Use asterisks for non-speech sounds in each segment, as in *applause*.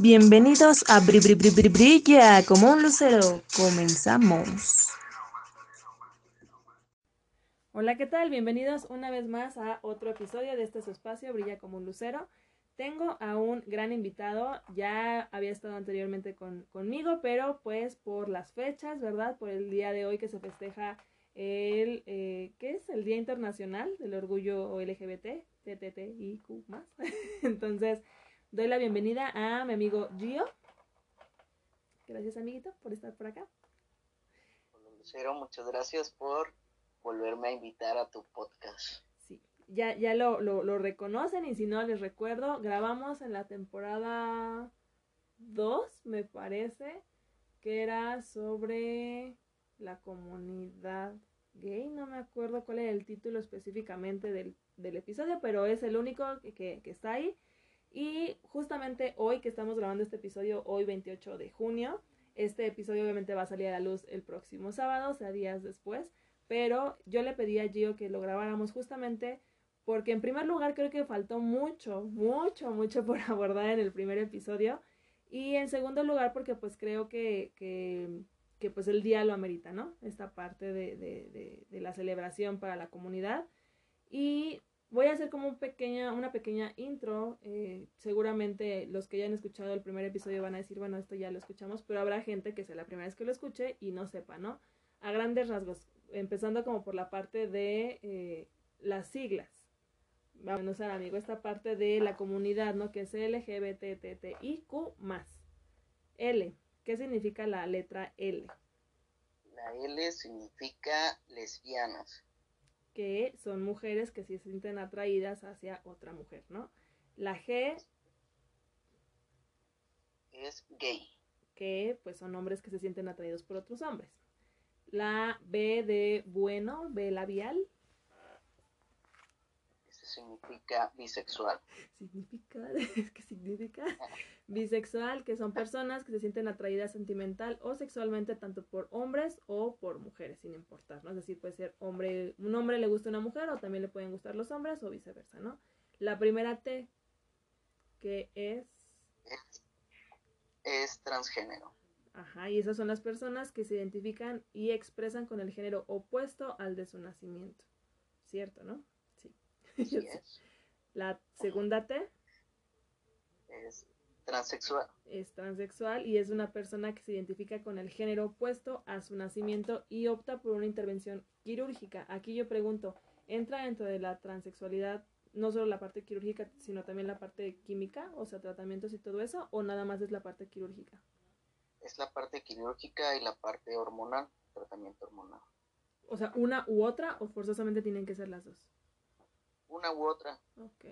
Bienvenidos a Bri Bri Bri Bri Brilla como un lucero. Comenzamos. Hola, ¿qué tal? Bienvenidos una vez más a otro episodio de este espacio Brilla como un lucero. Tengo a un gran invitado, ya había estado anteriormente con, conmigo, pero pues por las fechas, ¿verdad? Por el día de hoy que se festeja el, eh, ¿qué es? El Día Internacional del Orgullo LGBT, TTTIQ más. *laughs* Entonces, doy la bienvenida a mi amigo Gio. Gracias, amiguito, por estar por acá. Hola, Lucero, muchas gracias por volverme a invitar a tu podcast. Sí, ya, ya lo, lo, lo reconocen y si no les recuerdo, grabamos en la temporada 2, me parece, que era sobre la comunidad gay, no me acuerdo cuál es el título específicamente del, del episodio, pero es el único que, que, que, está ahí. Y justamente hoy que estamos grabando este episodio, hoy 28 de junio, este episodio obviamente va a salir a la luz el próximo sábado, o sea, días después, pero yo le pedí a Gio que lo grabáramos justamente porque en primer lugar creo que faltó mucho, mucho, mucho por *laughs* abordar en el primer episodio. Y en segundo lugar porque pues creo que, que pues el día lo amerita, ¿no? Esta parte de, de, de, la celebración para la comunidad. Y voy a hacer como pequeña, una pequeña intro. Eh, seguramente los que ya han escuchado el primer episodio van a decir, bueno, esto ya lo escuchamos, pero habrá gente que sea la primera vez que lo escuche y no sepa, ¿no? A grandes rasgos, empezando como por la parte de eh, las siglas. Vamos a amigo, esta parte de la comunidad, ¿no? Que es LGBTTIQ más. L, ¿Qué significa la letra L? La L significa lesbianas. Que son mujeres que se sienten atraídas hacia otra mujer, ¿no? La G es gay. Que pues son hombres que se sienten atraídos por otros hombres. La B de bueno, B labial. Significa bisexual. Significa, *laughs* ¿qué significa? bisexual, que son personas que se sienten atraídas sentimental o sexualmente tanto por hombres o por mujeres, sin importar, ¿no? Es decir, puede ser hombre, un hombre le gusta una mujer o también le pueden gustar los hombres o viceversa, ¿no? La primera T, que es... Es, es transgénero. Ajá, y esas son las personas que se identifican y expresan con el género opuesto al de su nacimiento. ¿Cierto, no? *laughs* La segunda T. Es transexual. Es transexual y es una persona que se identifica con el género opuesto a su nacimiento y opta por una intervención quirúrgica. Aquí yo pregunto, ¿entra dentro de la transexualidad no solo la parte quirúrgica, sino también la parte química, o sea, tratamientos y todo eso, o nada más es la parte quirúrgica? Es la parte quirúrgica y la parte hormonal, tratamiento hormonal. O sea, una u otra o forzosamente tienen que ser las dos. Una u otra. Ok.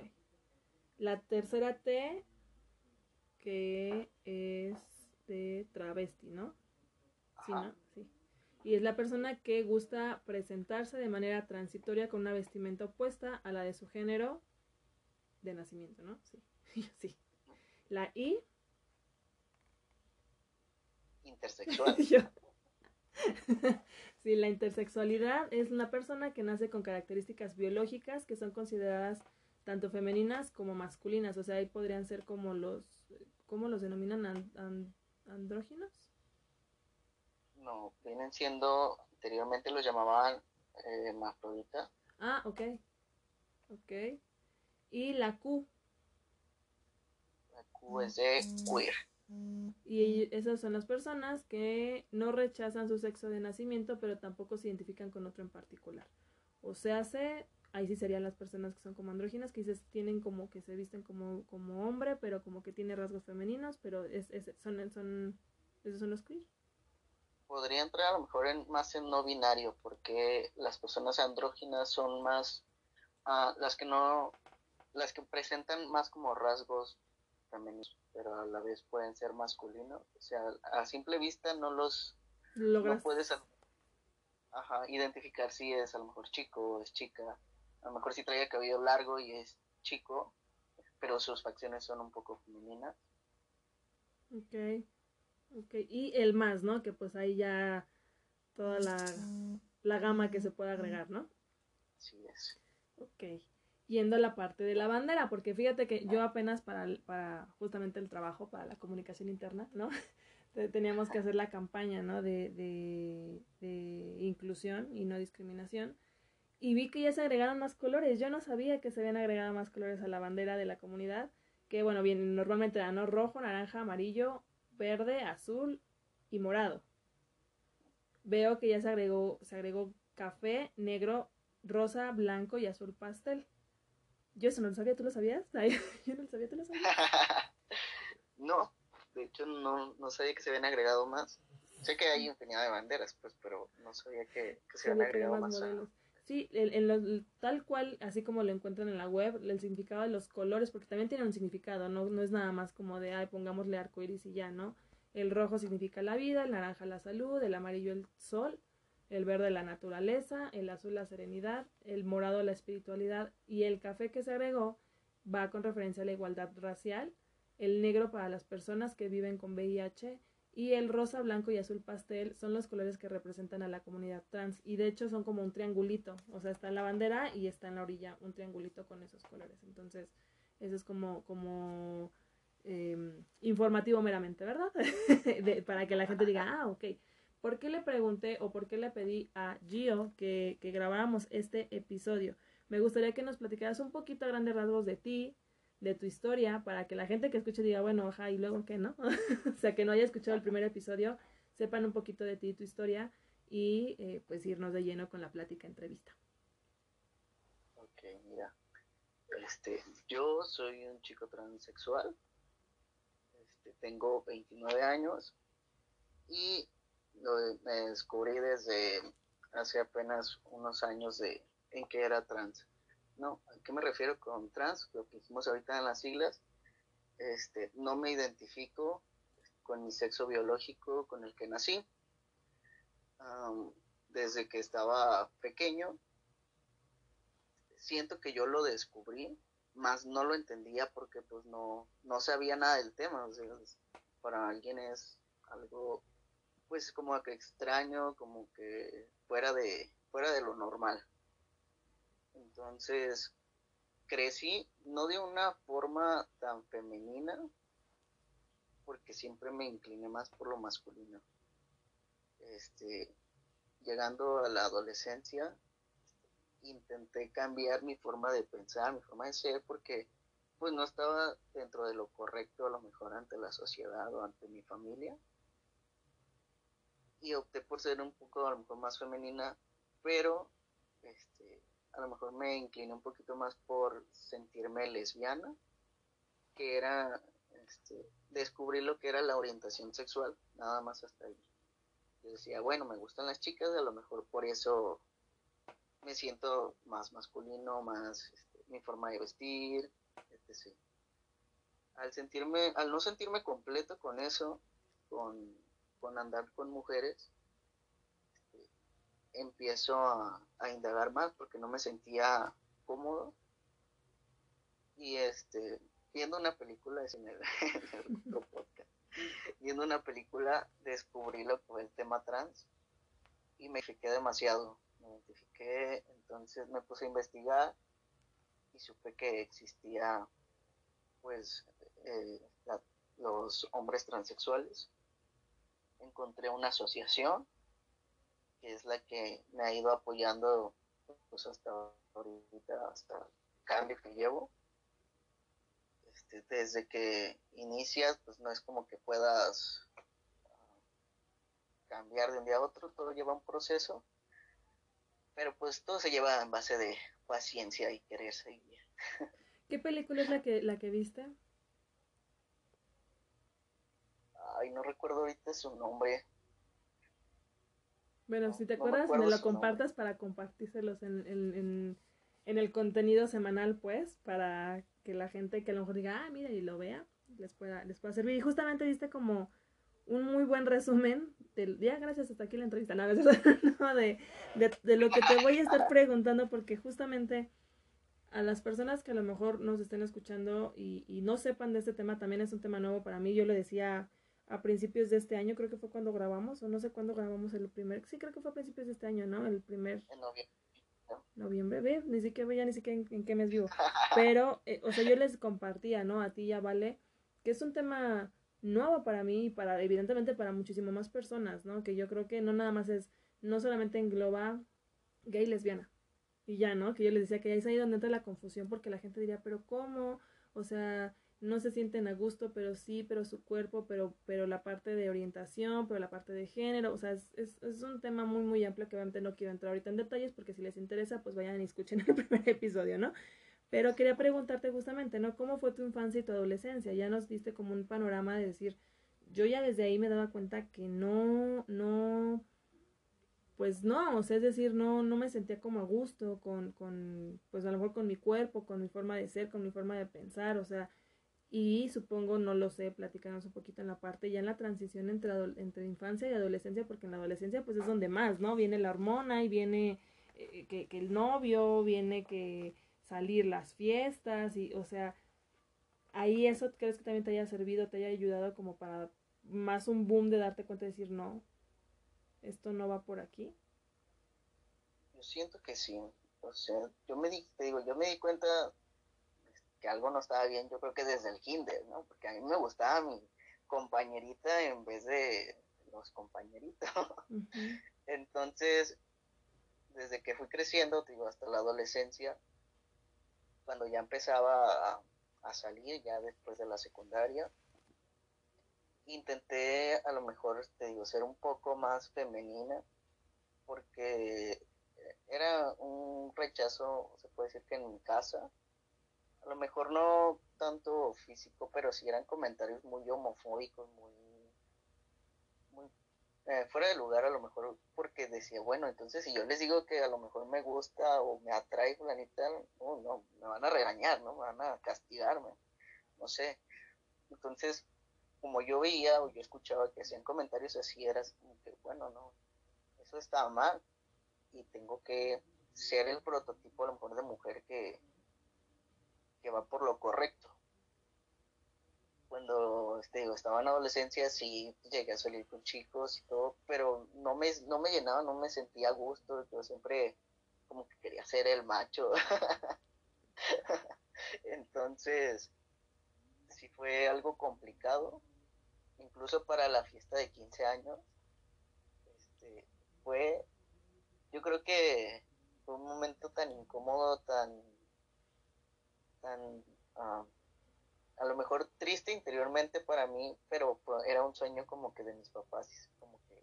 La tercera T que es de travesti, ¿no? Sí, ¿no? Sí. Y es la persona que gusta presentarse de manera transitoria con una vestimenta opuesta a la de su género de nacimiento, ¿no? Sí. *laughs* sí. La I. Intersexual. *laughs* sí, la intersexualidad es una persona que nace con características biológicas que son consideradas tanto femeninas como masculinas. O sea, ahí podrían ser como los ¿Cómo los denominan and, and, andróginos? No, vienen siendo, anteriormente los llamaban eh. Ah, ok. Ok. Y la Q. La Q es de queer. Y esas son las personas que no rechazan su sexo de nacimiento, pero tampoco se identifican con otro en particular. O sea, se ahí sí serían las personas que son como andróginas, que tienen como que se visten como, como hombre, pero como que tiene rasgos femeninos, pero es, es, son, son, esos son los queer. Podría entrar a lo mejor en, más en no binario, porque las personas andróginas son más, uh, las que no, las que presentan más como rasgos femeninos, pero a la vez pueden ser masculinos, o sea, a simple vista no los, Logras. no puedes ajá, identificar si es a lo mejor chico o es chica, a lo mejor sí trae el cabello largo y es chico, pero sus facciones son un poco femeninas. Ok, ok. Y el más, ¿no? Que pues ahí ya toda la, la gama que se puede agregar, ¿no? Sí es. Ok. Yendo a la parte de la bandera, porque fíjate que yo apenas para, para justamente el trabajo, para la comunicación interna, ¿no? *laughs* Teníamos que hacer la campaña, ¿no? De, de, de inclusión y no discriminación. Y vi que ya se agregaron más colores. Yo no sabía que se habían agregado más colores a la bandera de la comunidad. Que bueno, bien, normalmente era ¿no? rojo, naranja, amarillo, verde, azul y morado. Veo que ya se agregó, se agregó café, negro, rosa, blanco y azul pastel. Yo eso no lo sabía, ¿tú lo sabías? *laughs* yo no lo sabía, ¿tú lo sabías? *laughs* no, de hecho no, no sabía que se habían agregado más. Sé que hay infinidad de banderas, pues, pero no sabía que, se habían agregado más. Sí, en, tal cual, así como lo encuentran en la web, el significado de los colores, porque también tiene un significado, no, no es nada más como de, ay, pongámosle arco iris y ya, ¿no? El rojo significa la vida, el naranja la salud, el amarillo el sol, el verde la naturaleza, el azul la serenidad, el morado la espiritualidad y el café que se agregó va con referencia a la igualdad racial, el negro para las personas que viven con VIH y el rosa, blanco y azul pastel son los colores que representan a la comunidad trans y de hecho son como un triangulito, o sea, está en la bandera y está en la orilla un triangulito con esos colores. Entonces, eso es como, como em, informativo meramente, ¿verdad? *laughs* para que la gente diga, ah, ok. ¿Por qué le pregunté o por qué le pedí a Gio que, grabáramos este episodio? Me gustaría que nos platicaras un poquito a grandes rasgos de ti, de tu historia, para que la gente que escuche diga, bueno, ajá, y luego qué, ¿no? *laughs* o sea, que no haya escuchado el primer episodio, sepan un poquito de ti y tu historia y eh, pues irnos de lleno con la plática entrevista. Ok, mira, este, yo soy un chico transexual, este, tengo 29 años y lo me descubrí desde hace apenas unos años de en que era trans. No, ¿a qué me refiero con trans? Lo que dijimos ahorita en las siglas. Este, no me identifico con mi sexo biológico con el que nací. desde que estaba pequeño, siento que yo lo descubrí, más no lo entendía porque pues no, no sabía nada del tema. para alguien es algo pues como que extraño, como que fuera de, fuera de lo normal. Entonces, crecí no de una forma tan femenina, porque siempre me incliné más por lo masculino. Este, llegando a la adolescencia, intenté cambiar mi forma de pensar, mi forma de ser, porque pues no estaba dentro de lo correcto a lo mejor ante la sociedad o ante mi familia y opté por ser un poco a lo mejor más femenina, pero este, a lo mejor me incliné un poquito más por sentirme lesbiana, que era este, descubrir lo que era la orientación sexual, nada más hasta ahí. Yo decía, bueno, me gustan las chicas, a lo mejor por eso me siento más masculino, más este, mi forma de vestir, etc. Al sentirme, al no sentirme completo con eso, con con andar con mujeres, este, empiezo a, indagar más porque no me sentía cómodo. Y este, viendo una película, *laughs* es en el, podcast, viendo una película descubrí lo que el tema trans y me identifiqué demasiado. Me identifiqué, entonces me puse a investigar y supe que existía pues eh, los hombres transexuales encontré una asociación que es la que me ha ido apoyando pues hasta ahorita, hasta el cambio que llevo. Este, desde que inicias, pues no es como que puedas ah, cambiar de un día a otro, todo lleva un proceso, pero pues todo se lleva en base de paciencia y querer seguir. ¿Qué película es la que, la que viste? Ay, no recuerdo ahorita su nombre. Bueno, si te acuerdas, me, lo compartas para compartírselos en, en, en, el contenido semanal, pues, para que la gente que a lo mejor diga, ah, mira, y lo vea, les pueda, les pueda servir. Y justamente diste como un muy buen resumen del ya gracias hasta aquí la entrevista no, *laughs* de, de, de, lo que te voy a estar preguntando porque justamente a las personas que a lo mejor nos estén escuchando y, y no sepan de este tema también es un tema nuevo para mí yo lo decía a principios de este año, creo que fue cuando grabamos, o no sé cuándo grabamos el primer, sí creo que fue a principios de este año, ¿no? El primer... En noviembre. Noviembre, ve, ni siquiera ya ni siquiera en, qué mes vivo. *laughs* Pero, eh, o sea, yo les compartía, ¿no? A ti ya vale, que es un tema nuevo para mí y para, evidentemente, para muchísimo más personas, ¿no? Que yo creo que no nada más es, no solamente engloba gay lesbiana. Y ya, ¿no? Que yo les decía que ahí es ahí donde entra la confusión porque la gente diría, pero ¿cómo? O sea, no se sienten a gusto, pero sí, pero su cuerpo, pero, pero la parte de orientación, pero la parte de género, o sea, es, es, un tema muy, muy amplio que obviamente no quiero entrar ahorita en detalles porque si les interesa, pues vayan y escuchen *laughs* el primer episodio, ¿no? Pero quería preguntarte justamente, ¿no? ¿Cómo fue tu infancia y tu adolescencia? Ya nos diste como un panorama de decir, yo ya desde ahí me daba cuenta que no, no, pues no, o sea, es decir, no, no me sentía como a gusto con, con, pues a lo mejor con mi cuerpo, con mi forma de ser, con mi forma de pensar, o sea, y supongo, no lo sé, platicarnos un poquito en la parte, ya en la transición entre, entre infancia y adolescencia, porque en la adolescencia pues es donde más, ¿no? Viene la hormona y viene eh, que, que, el novio, viene que salir las fiestas y, o sea, ahí eso crees que también te haya servido, te haya ayudado como para más un boom de darte cuenta de decir, no, esto no va por aquí. Yo siento que sí, o sea, yo me di, te digo, yo me di cuenta que algo no estaba bien, yo creo que desde el kinder, ¿no? Porque a mí me gustaba mi compañerita en vez de los compañeritos. Entonces, desde que fui creciendo, digo, hasta la adolescencia, cuando ya empezaba a, a, salir, ya después de la secundaria, intenté a lo mejor, te digo, ser un poco más femenina, porque era un rechazo, se puede decir que en mi casa, a lo mejor no tanto físico, pero sí eran comentarios muy homofóbicos, muy, eh, fuera de lugar a lo mejor, porque decía, bueno, entonces si yo les digo que a lo mejor me gusta o me atrae fulanita, no, no, me van a regañar, ¿no? Me van a castigarme, no sé. Entonces, como yo veía o yo escuchaba que hacían comentarios así, era como que, bueno, no, eso está mal y tengo que ser el prototipo a lo mejor de mujer que, que va por lo correcto. Cuando este, estaba en adolescencia sí llegué a salir con chicos y todo, pero no me, no me llenaba, no me sentía a gusto, yo siempre como que quería ser el macho. *laughs* Entonces, sí fue algo complicado, incluso para la fiesta de 15 años. Este, fue, yo creo que fue un momento tan incómodo, tan tan ah, a lo mejor triste interiormente para mí, pero pues, era un sueño como que de mis papás, como que,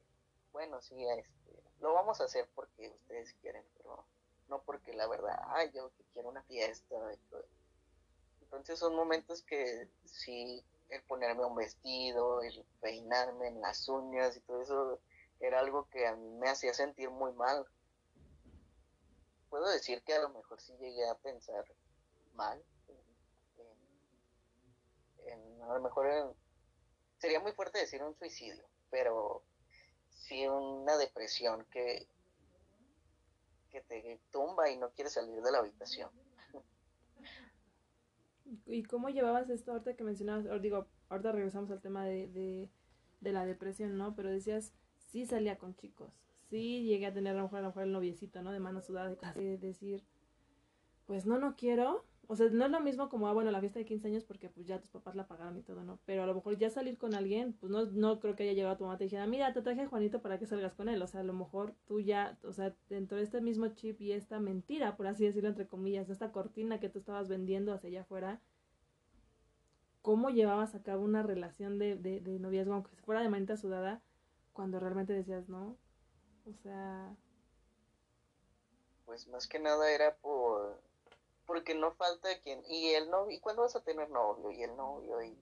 bueno, sí, este, lo vamos a hacer porque ustedes quieren, pero no porque la verdad, ay, yo quiero una fiesta. Entonces son momentos que sí, el ponerme un vestido, el peinarme en las uñas y todo eso, era algo que a mí me hacía sentir muy mal. Puedo decir que a lo mejor sí llegué a pensar mal. A lo mejor sería muy fuerte decir un suicidio, pero sí una depresión que, que te tumba y no quieres salir de la habitación. ¿Y cómo llevabas esto ahorita que mencionabas? digo, ahorita regresamos al tema de, de, de, la depresión, ¿no? Pero decías, sí salía con chicos, sí llegué a tener a lo mejor, el noviecito, ¿no? De mano sudada, de decir, pues no, no quiero. O sea, no es lo mismo como, ah, bueno, la fiesta de 15 años porque pues ya tus papás la pagaron y todo, ¿no? Pero a lo mejor ya salir con alguien, pues no, no creo que haya llegado tu mamá y te dijera, mira, te traje a Juanito para que salgas con él. O sea, a lo mejor tú ya, o sea, dentro de este mismo chip y esta mentira, por así decirlo, entre comillas, esta cortina que tú estabas vendiendo hacia allá afuera, ¿cómo llevabas a cabo una relación de, de, de noviazgo, aunque fuera de manita sudada, cuando realmente decías, no? O sea... Pues más que nada era por porque no falta quien, y el novio, ¿y cuándo vas a tener novio? Y el novio, y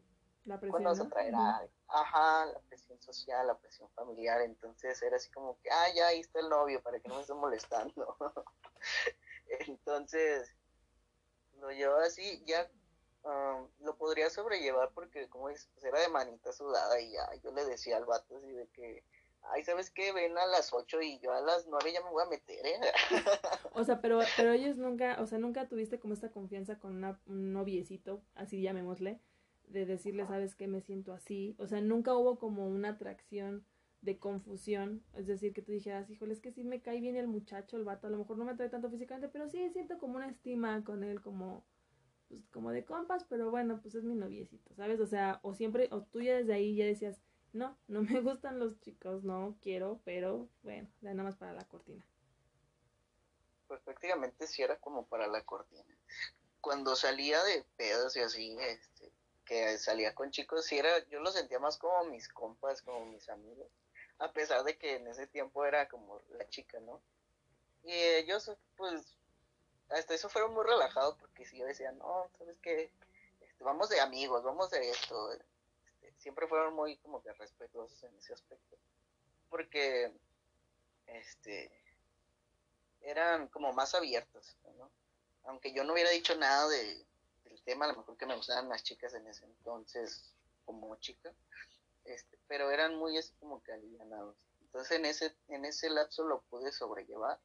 la presión, ¿cuándo vas a traer a Ajá, la presión social, la presión familiar, entonces era así como que, ah, ya ahí está el novio, para que no me esté molestando. *laughs* entonces, lo llevaba así, ya um, lo podría sobrellevar porque, como dices, pues era de manita sudada y ya, yo le decía al vato así de que, ay, ¿sabes qué? Ven a las 8 y yo a las 9 ya me voy a meter, ¿eh? *laughs* o sea, pero, pero ellos nunca, o sea, nunca tuviste como esta confianza con un noviecito, así llamémosle, de decirle, ¿sabes qué? Me siento así. O sea, nunca hubo como una atracción de confusión, es decir, que tú dijeras, híjole, es que sí me cae bien el muchacho, el vato, a lo mejor no me trae tanto físicamente, pero sí siento como una estima con él, como, pues, como de compas, pero bueno, pues es mi noviecito, ¿sabes? O sea, o siempre, o tú ya desde ahí ya decías, no, no me gustan los chicos, no quiero, pero bueno, ya nada más para la cortina. Pues prácticamente sí era como para la cortina. Cuando salía de pedos y así, este, que salía con chicos, sí era, yo lo sentía más como mis compas, como mis amigos a pesar de que en ese tiempo era como la chica, ¿no? Y ellos, pues, hasta eso fueron muy relajados porque si yo decía, no, ¿sabes qué? Este, vamos de amigos, vamos de esto. Siempre fueron muy como que respetuosos en ese aspecto. Porque, este, eran como más abiertos. Aunque yo no hubiera dicho nada de, del tema, a lo mejor que me gustaban las chicas en ese entonces como chica, este, pero eran muy así como que alivianados. Entonces en ese, en ese lapso lo pude sobrellevar.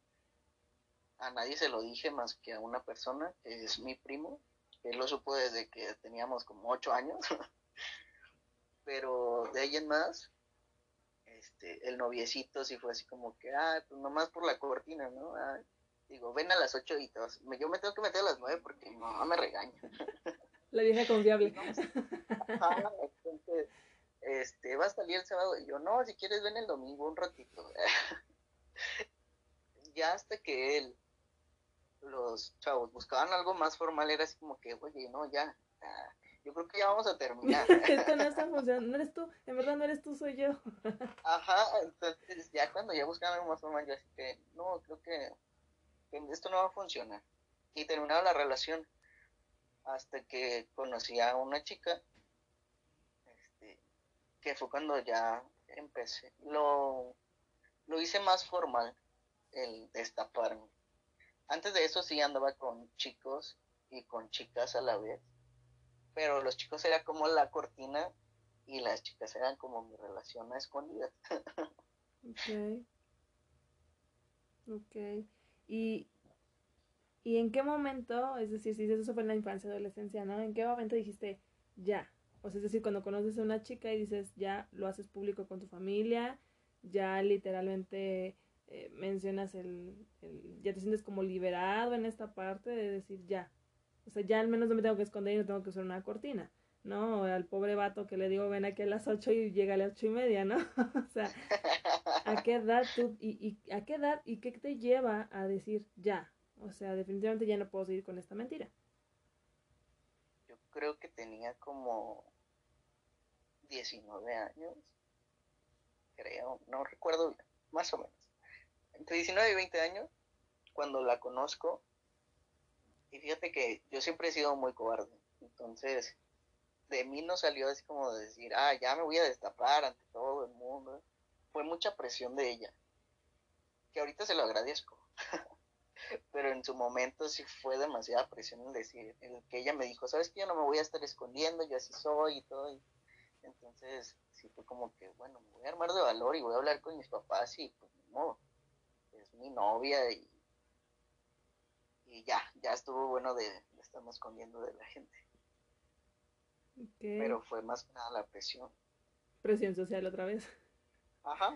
A nadie se lo dije más que a una persona, que es mi primo, él lo supo desde que teníamos como ocho años. *laughs* pero de ahí en más, este, el noviecito sí fue así como que, ah, pues nomás por la cortina, ¿no? Ah, digo, ven a las ocho y todos. Yo me tengo que meter a las nueve porque mi mamá me regaña. *laughs* La vieja confiable. *laughs* entonces, este, va a salir el sábado. Y yo, no, si quieres ven el domingo un ratito. *laughs* ya hasta que él, los chavos buscaban algo más formal, era así como que, oye, no, ya, yo creo que ya vamos a terminar. *laughs* Esto no está funcionando, no eres tú, en verdad no eres tú, soy yo. *laughs* Ajá, entonces ya cuando ya buscaban algo más formal, yo así que, no, creo que, que esto no va a funcionar. Y terminaba la relación hasta que conocí a una chica que fue cuando ya empecé. Lo, lo hice más formal, el destaparme. Antes de eso sí andaba con chicos y con chicas a la vez, pero los chicos era como la cortina y las chicas eran como mi relación a escondidas. ok. Ok. Y, ¿Y en qué momento, es decir, si eso fue en la infancia, adolescencia, ¿no? ¿En qué momento dijiste, ya, o sea, es decir, cuando conoces a una chica y dices, ya lo haces público con tu familia, ya literalmente eh, mencionas el, el, ya te sientes como liberado en esta parte de decir, ya. O sea, ya al menos no me tengo que esconder y no tengo que usar una cortina, ¿no? al pobre vato que le digo, ven aquí a las ocho y llega a las ocho y media, ¿no? *laughs* o sea, ¿a qué edad tú, y, y a qué edad y qué te lleva a decir, ya? O sea, definitivamente ya no puedo seguir con esta mentira. Yo creo que tenía como 19 años, creo, no recuerdo más o menos. Entre 19 y 20 años, cuando la conozco, y fíjate que yo siempre he sido muy cobarde, entonces de mí no salió así como de decir, ah, ya me voy a destapar ante todo el mundo. Fue mucha presión de ella, que ahorita se lo agradezco. *laughs* Pero en su momento sí fue demasiada presión en decir, en que ella me dijo, sabes que yo no me voy a estar escondiendo, yo así soy y todo. Entonces, sí fue como que, bueno, me voy a armar de valor y voy a hablar con mis papás y pues no, es mi novia y, y ya, ya estuvo bueno de, de estarnos escondiendo de la gente. Pero fue más que nada la presión. Presión social otra vez. Ajá.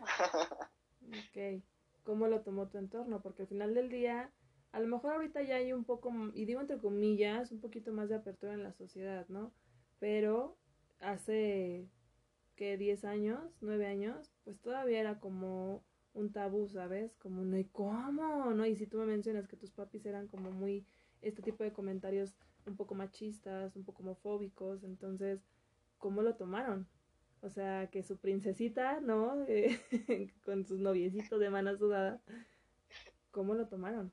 ok. ¿Cómo lo tomó tu entorno? Porque al final del día, a lo mejor ahorita ya hay un poco, y digo entre comillas, un poquito más de apertura en la sociedad, ¿no? Pero hace que 10 años, 9 años, pues todavía era como un tabú, ¿sabes? Como, no, ¿y cómo? ¿No? Y si tú me mencionas que tus papis eran como muy, este tipo de comentarios un poco machistas, un poco homofóbicos, entonces, ¿cómo lo tomaron? O sea, que su princesita, ¿no? *laughs* con sus noviecitos de mano sudada, ¿cómo lo tomaron?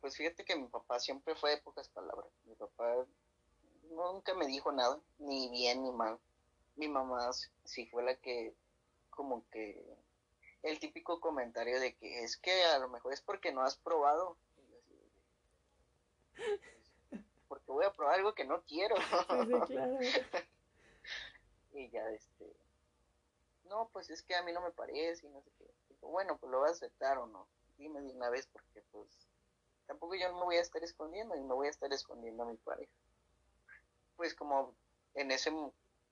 Pues fíjate que mi papá siempre fue de pocas palabras. Mi papá nunca me dijo nada, ni bien ni mal. Mi mamá sí fue la que, como que, el típico comentario de que es que a lo mejor es porque no has probado. Porque voy a probar algo que no quiero. *laughs* *laughs* y ya, este, no, pues es que a mí no me parece y no sé qué. bueno, pues lo vas a aceptar o no. Dime de una vez porque pues tampoco yo no me voy a estar escondiendo y me voy a estar escondiendo a mi pareja pues como en ese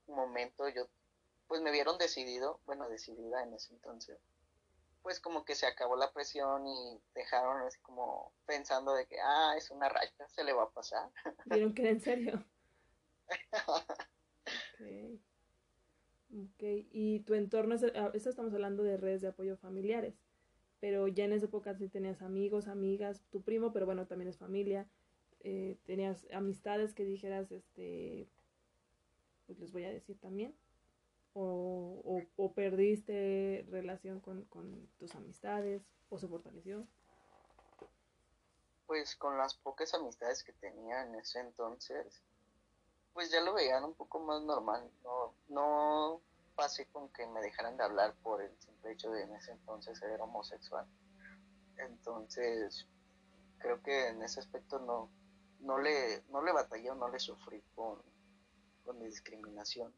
momento yo pues me vieron decidido, bueno, decidida en ese entonces, pues como que se acabó la presión y dejaron así como pensando de que, ah, es una racha, se le va a pasar. Vieron que era en serio. *laughs* okay. ok, y tu entorno, ah, esto estamos hablando de redes de apoyo familiares, pero ya en esa época sí tenías amigos, amigas, tu primo, pero bueno, también es familia, eh, tenías amistades que dijeras, este, pues les voy a decir también o, o, perdiste relación con, con, tus amistades o se fortaleció? Pues con las pocas amistades que tenía en ese entonces, pues ya lo veían un poco más normal. No, no pasé con que me dejaran de hablar por el simple hecho de en ese entonces ser homosexual. Entonces, creo que en ese aspecto no, no le, no le batallé o no le sufrí con, con discriminación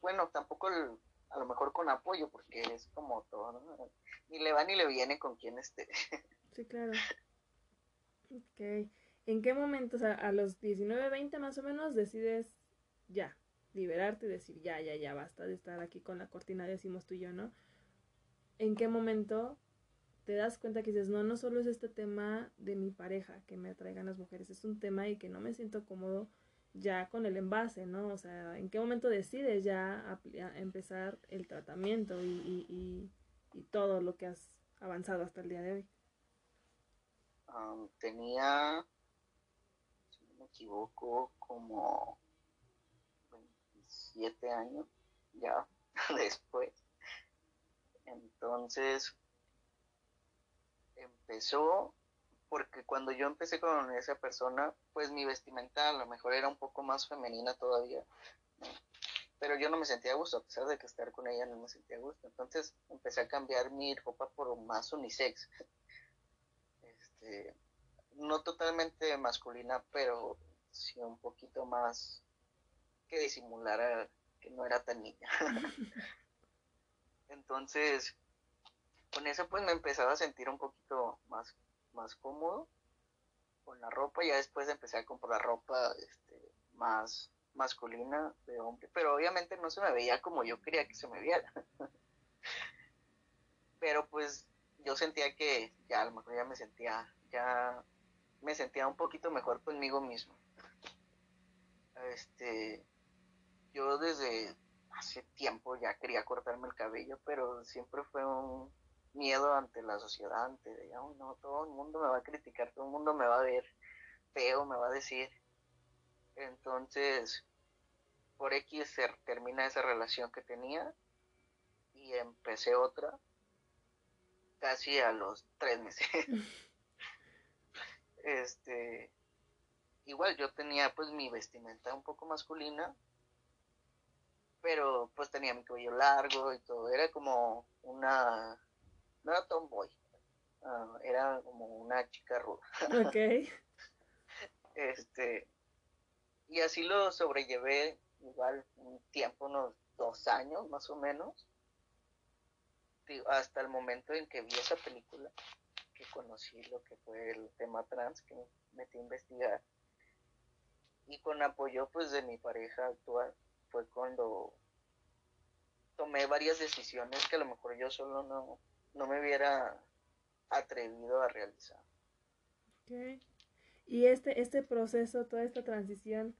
bueno, tampoco a lo mejor con apoyo, porque es como todo. Ni le va ni le viene con quien esté. *laughs* Sí, claro. Ok. ¿En qué momento, o sea, a los 19, 20 más o menos, decides ya, liberarte y decir, ya, ya, ya, basta de estar aquí con la cortina, decimos tú y yo, ¿no? ¿En qué momento te das cuenta que dices, no, no solo es este tema de mi pareja que me atraigan las mujeres, es un tema y que no me siento cómodo ya con el envase, ¿no? O sea, ¿en qué momento decides ya empezar el tratamiento y, y, todo lo que has avanzado hasta el día de hoy? tenía, si no me equivoco, como 27 años ya *laughs* después. Entonces, empezó porque cuando yo empecé con esa persona, pues mi vestimenta a lo mejor era un poco más femenina todavía, pero yo no me sentía a gusto, a pesar de que estar con ella no me sentía a gusto. Entonces empecé a cambiar mi ropa por más unisex. Este, no totalmente masculina, pero sí un poquito más que disimulara que no era tan niña. *laughs* Entonces, con eso pues me empezaba a sentir un poquito más más cómodo con la ropa. Ya después empecé a comprar ropa este, más masculina de hombre, pero obviamente no se me veía como yo quería que se me viera. *laughs* pero pues yo sentía que ya a lo mejor ya me sentía, ya me sentía un poquito mejor conmigo mismo. Este, yo desde hace tiempo ya quería cortarme el cabello, pero siempre fue un, miedo ante la sociedad, ante de, no, todo el mundo me va a criticar, todo el mundo me va a ver feo, me va a decir. Entonces, por X se termina esa relación que tenía y empecé otra casi a los tres meses. *laughs* este, igual yo tenía pues mi vestimenta un poco masculina, pero pues tenía mi cabello largo y todo, era como una no era tomboy, uh, era como una chica ruda. Ok. *laughs* este, y así lo sobrellevé igual un tiempo, unos dos años más o menos, hasta el momento en que vi esa película, que conocí lo que fue el tema trans, que me metí a investigar. Y con apoyo pues de mi pareja actual fue cuando tomé varias decisiones que a lo mejor yo solo no, no me hubiera atrevido a realizar. Okay. Y este, este proceso, toda esta transición,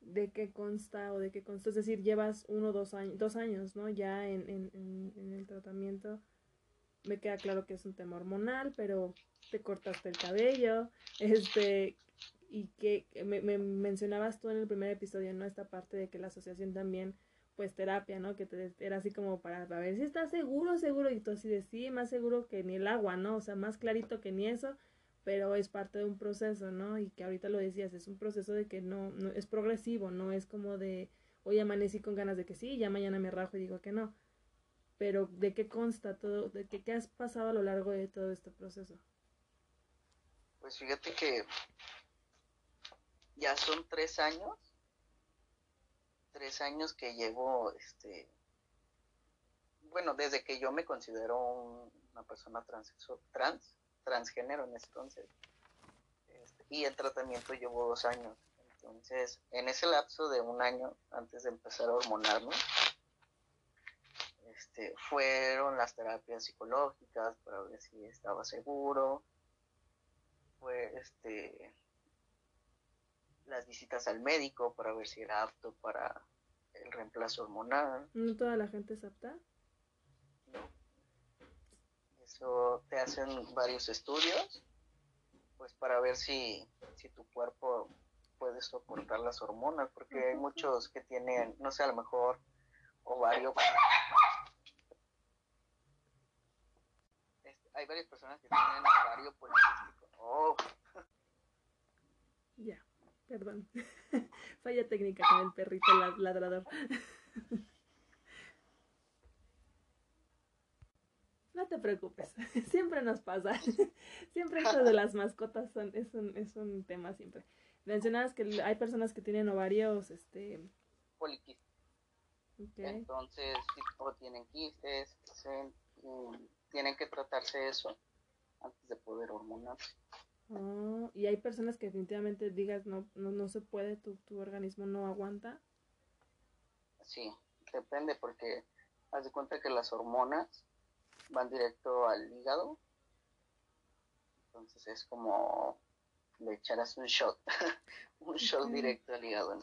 ¿de qué consta o de qué consta? Es decir, llevas uno o dos años, dos años, ¿no? Ya en, en, el tratamiento. Me queda claro que es un tema hormonal, pero te cortaste el cabello, este, y que me, me mencionabas tú en el primer episodio, ¿no? Esta parte de que la asociación también pues terapia, ¿no? Que te, era así como para, ver si estás seguro, seguro, y tú así de sí, más seguro que ni el agua, ¿no? O sea, más clarito que ni eso, pero es parte de un proceso, ¿no? Y que ahorita lo decías, es un proceso de que no, no es progresivo, no es como de hoy amanecí con ganas de que sí, ya mañana me rajo y digo que no. Pero ¿de qué consta todo? ¿De qué, qué has pasado a lo largo de todo este proceso? Pues fíjate que ya son tres años tres años que llevo, este, bueno, desde que yo me considero una persona trans, trans, transgénero en ese entonces, este, y el tratamiento llevo dos años. Entonces, en ese lapso de un año, antes de empezar a hormonarme, este, fueron las terapias psicológicas para ver si estaba seguro, fue este, las visitas al médico para ver si era apto para el reemplazo hormonal. ¿No toda la gente es apta? Eso te hacen varios estudios, pues para ver si, si tu cuerpo puede soportar las hormonas, porque hay muchos que tienen, no sé, a lo mejor ovario. Este, hay varias personas que tienen ovario poliquístico. Oh. Ya, perdón. *laughs* Falla técnica con el perrito ladrador. *laughs* No te preocupes, *laughs* siempre nos pasa. Siempre esto de las mascotas son, es, un, es un tema siempre. Mencionabas que hay personas que tienen ovarios, este... Poliquísticos. Entonces, o tienen quistes, tienen que tratarse eso antes de poder hormonarse. Oh, y hay personas que definitivamente digas no, no, no se puede, tu, tu organismo no aguanta. Sí, depende porque haz de cuenta que las hormonas van directo al hígado. Entonces es como le echaras un shot, *laughs* un shot directo al hígado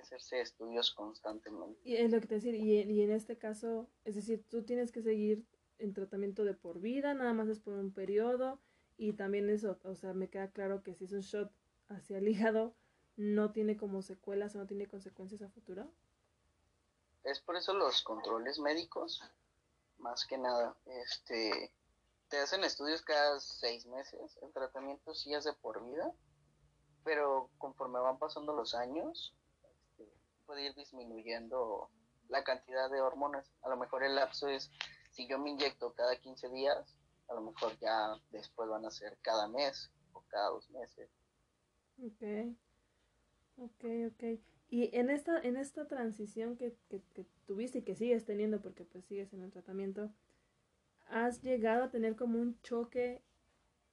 hacerse estudios constantemente. Y es lo que te decir, y, y en este caso, es decir, tú tienes que seguir en tratamiento de por vida, nada más es por un periodo, y también eso, o sea, me queda claro que si es un shot hacia el *laughs* hígado, no tiene como secuelas o no tiene consecuencias a futuro. Es por eso los controles médicos, más que nada, este, te hacen estudios cada seis meses, el tratamiento sí es de por vida, pero conforme van pasando los años, puede ir disminuyendo la cantidad de hormonas. A lo mejor el lapso es, si yo me inyecto cada 15 días, a lo mejor ya después van a ser cada mes o cada dos meses. Ok, ok, ok. Y en esta, en esta transición que, que, tuviste y que sigues teniendo, porque pues sigues en el tratamiento, ¿has llegado a tener como un choque,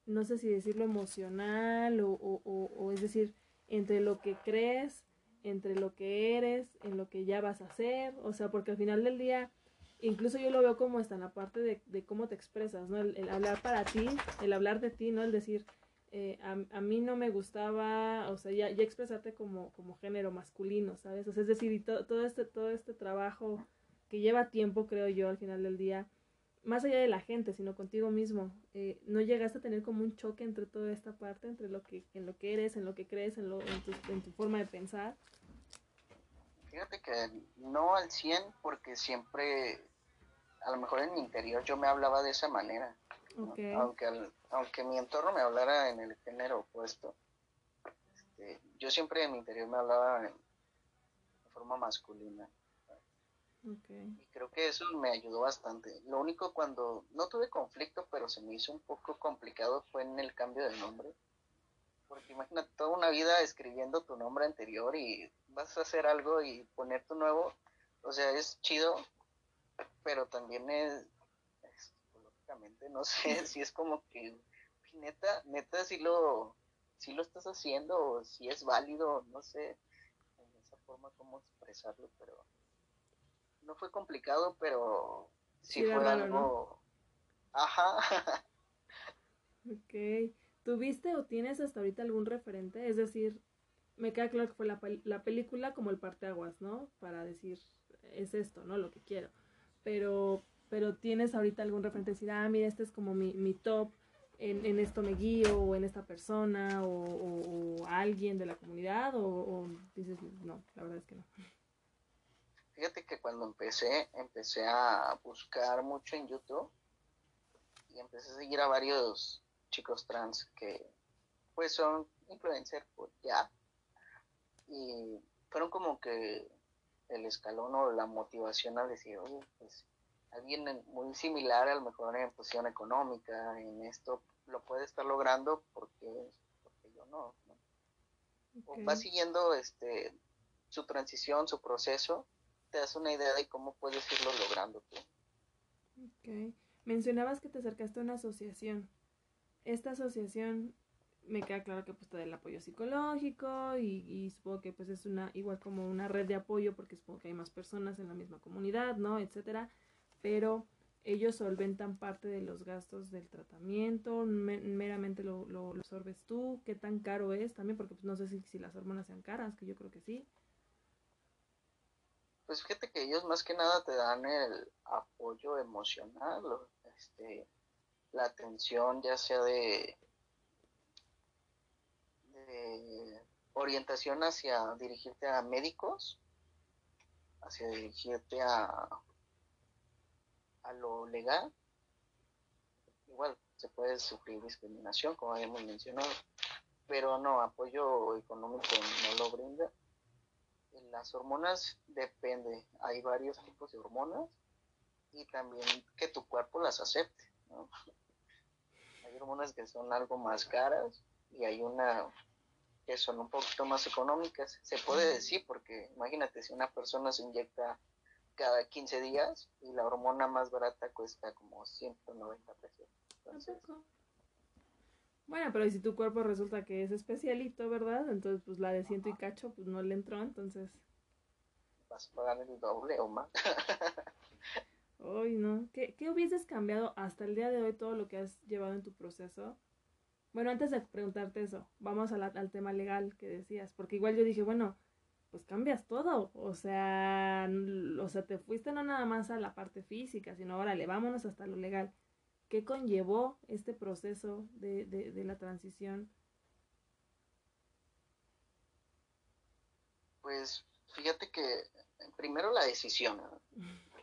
no sé si decirlo emocional o, o, o es decir, entre lo que crees entre lo que eres, en lo que ya vas a hacer, o sea, porque al final del día, incluso yo lo veo como está en la parte de, cómo te expresas, ¿no? El, hablar para ti, el hablar de ti, ¿no? El decir, eh, a, a, mí no me gustaba, o sea, ya, ya expresarte como, como género masculino, ¿sabes? O sea, es decir, y todo, este, todo este trabajo que lleva tiempo, creo yo, al final del día, más allá de la gente, sino contigo mismo, eh, ¿no llegaste a tener como un choque entre toda esta parte, entre lo que, en lo que eres, en lo que crees, en, lo, en, tu, en tu forma de pensar? Fíjate que no al 100 porque siempre, a lo mejor en mi interior yo me hablaba de esa manera. Aunque, aunque mi entorno me hablara en el género opuesto. Este, yo siempre en mi interior me hablaba de forma masculina. Y creo que eso me ayudó bastante. Lo único cuando no tuve conflicto, pero se me hizo un poco complicado fue en el cambio de nombre. Porque imagínate toda una vida escribiendo tu nombre anterior y vas a hacer algo y poner tu nuevo. O sea, es chido, pero también es, psicológicamente, no *laughs* sé si es como que, neta, neta, si lo, si lo estás haciendo o si es válido, no sé, en esa forma cómo expresarlo, pero no fue complicado, pero sí, fue algo... Ajá. *laughs* ok. ¿Tuviste o tienes hasta ahorita algún referente? Es decir, me queda claro que fue la, la película como el parteaguas, ¿no? Para decir, es esto, ¿no? Lo que quiero. Pero, pero tienes ahorita algún referente, decir, ah, mira, este es como mi, mi top, en, en, esto me guío, o en esta persona, o, o, alguien de la comunidad, o, o, dices, no, la verdad es que no. Fíjate que cuando empecé, empecé a buscar mucho en YouTube y empecé a seguir a varios chicos trans que pues son influencers pues ya y fueron como que el escalón o la motivación al decir oye pues alguien muy similar a lo mejor en posición económica en esto lo puede estar logrando porque porque yo no, va siguiendo este su transición su proceso te das una idea de cómo puedes irlo logrando tú. Ok. Mencionabas que te acercaste a una asociación. Esta asociación me queda claro que pues te da el apoyo psicológico y, y, supongo que pues es una igual como una red de apoyo porque supongo que hay más personas en la misma comunidad, ¿no? etcétera, pero ellos solventan parte de los gastos del tratamiento, meramente lo, lo, absorbes tú, qué tan caro es también, porque pues, no sé si, si las hormonas sean caras, que yo creo que sí. Pues fíjate que ellos más que nada te dan el apoyo emocional, este, la atención ya sea de, de orientación hacia dirigirte a médicos, hacia dirigirte a a lo legal, igual se puede sufrir discriminación, como habíamos mencionado, pero no, apoyo económico no lo brinda. Las hormonas depende, hay varios tipos de hormonas y también que tu cuerpo las acepte. *laughs* Hay hormonas que son algo más caras y hay una que son un poquito más económicas. Se puede decir porque imagínate si una persona se inyecta cada 15 días y la hormona más barata cuesta como 190 pesos. Entonces, bueno, pero si tu cuerpo resulta que es especialito, ¿verdad? Entonces, pues la de ciento y cacho, pues no le entró, entonces... Vas a pagar el doble o más. Uy, no. ¿Qué, ¿Qué hubieses cambiado hasta el día de hoy todo lo que has llevado en tu proceso? Bueno, antes de preguntarte eso, vamos al tema legal que decías, porque igual yo dije, bueno, pues cambias todo. O sea, o sea, te fuiste no nada más a la parte física, sino ahora le vámonos hasta lo legal. ¿Qué conllevó este proceso de, de, de la transición? Pues fíjate que primero la decisión,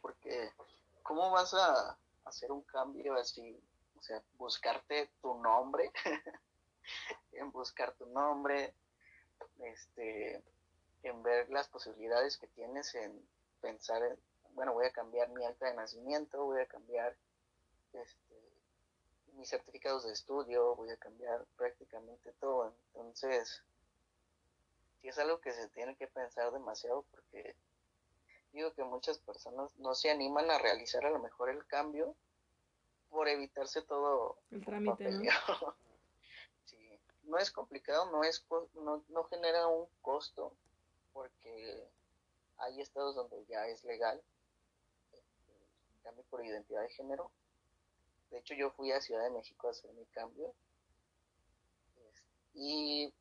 porque ¿cómo vas a hacer un cambio así? O sea, buscarte tu nombre, *laughs* en buscar tu nombre, este, en ver las posibilidades que tienes en pensar en, bueno, voy a cambiar mi acta de nacimiento, voy a cambiar este, mis certificados de estudio, voy a cambiar prácticamente todo. Entonces, sí es algo que se tiene que pensar demasiado porque digo que muchas personas no se animan a realizar a lo mejor el cambio por evitarse todo el trámite. ¿no? *laughs* sí, no es complicado, no es no, no genera un costo porque hay estados donde ya es legal este, cambio por identidad de género. De hecho, yo fui a Ciudad de México a hacer mi cambio y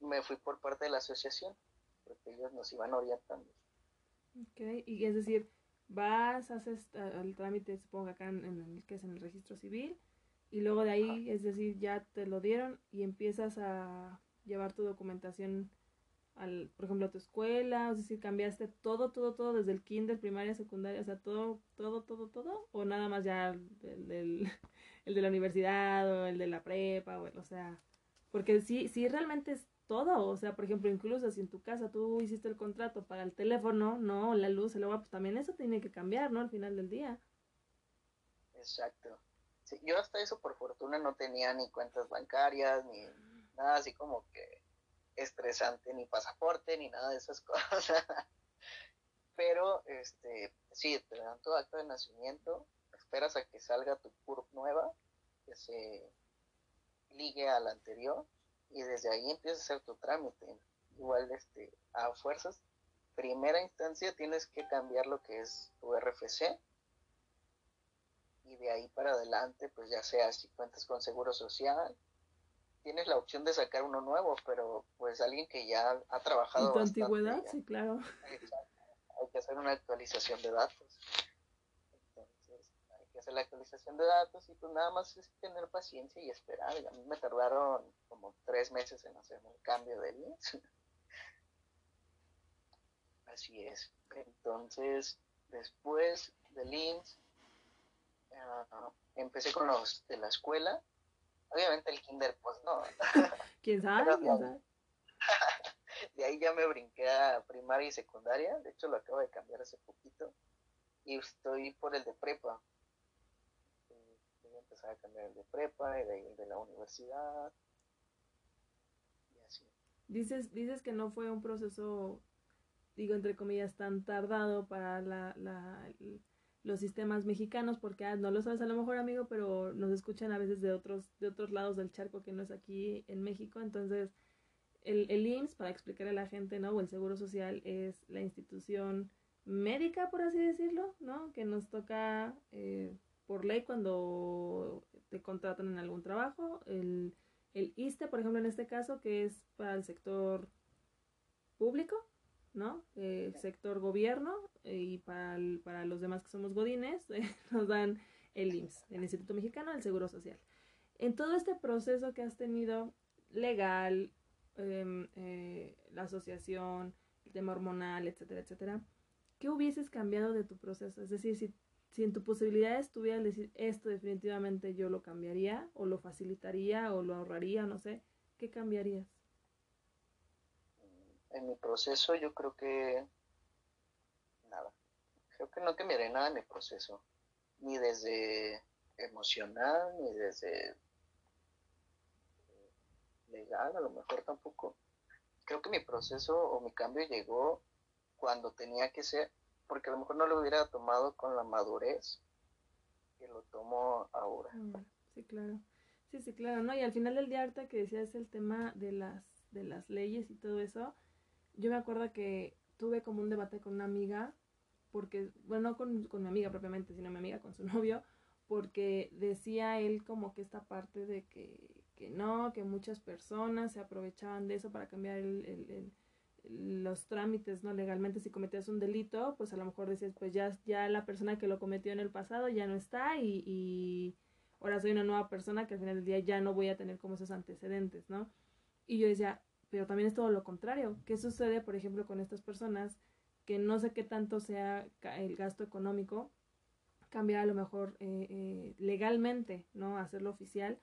me fui por parte de la asociación, porque ellos nos iban orientando. Ok, y es decir, vas, haces el trámite, supongo acá en, el que es en el registro civil, y luego de ahí, es decir, ya te lo dieron y empiezas a llevar tu documentación al, por ejemplo, a tu escuela, es decir, cambiaste todo, todo, todo, desde el kinder, primaria, secundaria, o sea, todo, todo, todo, todo, o nada más ya el, del, *laughs* el de la universidad o el de la prepa, o, o sea, porque sí, sí realmente es todo, o sea, por ejemplo, incluso si en tu casa tú hiciste el contrato para el teléfono, no, la luz, el agua, pues también eso tiene que cambiar, ¿no? Al final del día. Exacto. Sí, yo hasta eso, por fortuna, no tenía ni cuentas bancarias, ni nada así como que estresante, ni pasaporte, ni nada de esas *laughs* cosas. Pero, este, sí, te dan tu acta de nacimiento, esperas a que salga tu CURP nueva, que se ligue a la anterior, y desde ahí empiezas a hacer tu trámite. Igual, este, a fuerzas, primera instancia tienes que cambiar lo que es tu RFC, y de ahí para adelante, pues ya sea si cuentas con seguro social, tienes la opción de sacar uno nuevo, pero pues alguien que ya ha trabajado. ¿En tu antigüedad? Sí, claro. Hay que hacer una actualización de datos. Que hacer la actualización de datos y pues nada más es tener paciencia y esperar. a mí me tardaron como tres meses en hacer el cambio de LINS. *laughs* Así es. Entonces, después de LINS, ah, empecé con los de la escuela Obviamente el kinder, pues no. *laughs* ¿Quién sabe? *laughs* de ahí ya me brinqué a primaria y secundaria. De hecho, lo acabo de cambiar hace poquito. Y estoy por el de prepa. Cambiar de prepa y de la universidad. Y así. Dices, dices que no fue un proceso, digo, entre comillas, tan tardado para la, la, los sistemas mexicanos, porque ah, no lo sabes a lo mejor, amigo, pero nos escuchan a veces de otros, de otros lados del charco que no es aquí en México. Entonces, el, el IMSS, para explicarle a la gente, ¿no? O el Seguro Social es la institución médica, por así decirlo, ¿no? Que nos toca eh, por ley cuando te contratan en algún trabajo. El, el ISTE, por ejemplo, en este caso, que es para el sector público, ¿no? El sector gobierno eh, y para, para los demás que somos godines *laughs* nos dan el IMSS, el Instituto Mexicano del Seguro Social. En todo este proceso que has tenido legal, em, eh, la asociación, el tema hormonal, etcétera, etcétera, ¿qué hubieses cambiado de tu proceso? Es decir, si, si en tu posibilidad estuviera decir esto definitivamente yo lo cambiaría o lo facilitaría o lo ahorraría, no sé, ¿qué cambiarías? En mi proceso yo creo que nada. Creo que no cambiaré nada en mi proceso. Ni desde emocional, ni desde legal, a lo mejor tampoco. Creo que mi proceso o mi cambio llegó cuando tenía que ser, porque a lo mejor no lo hubiera tomado con la madurez que lo tomo ahora. Ah, sí, claro. Sí, sí, claro, ¿no? Y al final del día, ahorita que decías el tema de las, de las leyes y todo eso, yo me acuerdo que tuve como un debate con una amiga, porque, bueno, no con, con mi amiga propiamente, sino mi amiga con su *laughs* novio, porque decía él como que esta parte de que, que no, que muchas personas se aprovechaban de eso para cambiar el, el los trámites, ¿no? Legalmente, si cometías un delito, pues a lo mejor decías, pues ya, ya la persona que lo cometió en el pasado ya no está y, y ahora soy una nueva persona que al final del día ya no voy a tener como esos antecedentes, ¿no? Y yo decía, pero también es todo lo contrario. ¿Qué sucede, por ejemplo, con estas personas que no sé qué tanto sea el gasto económico, cambiar a lo mejor eh, eh, legalmente, ¿no? Hacerlo oficial,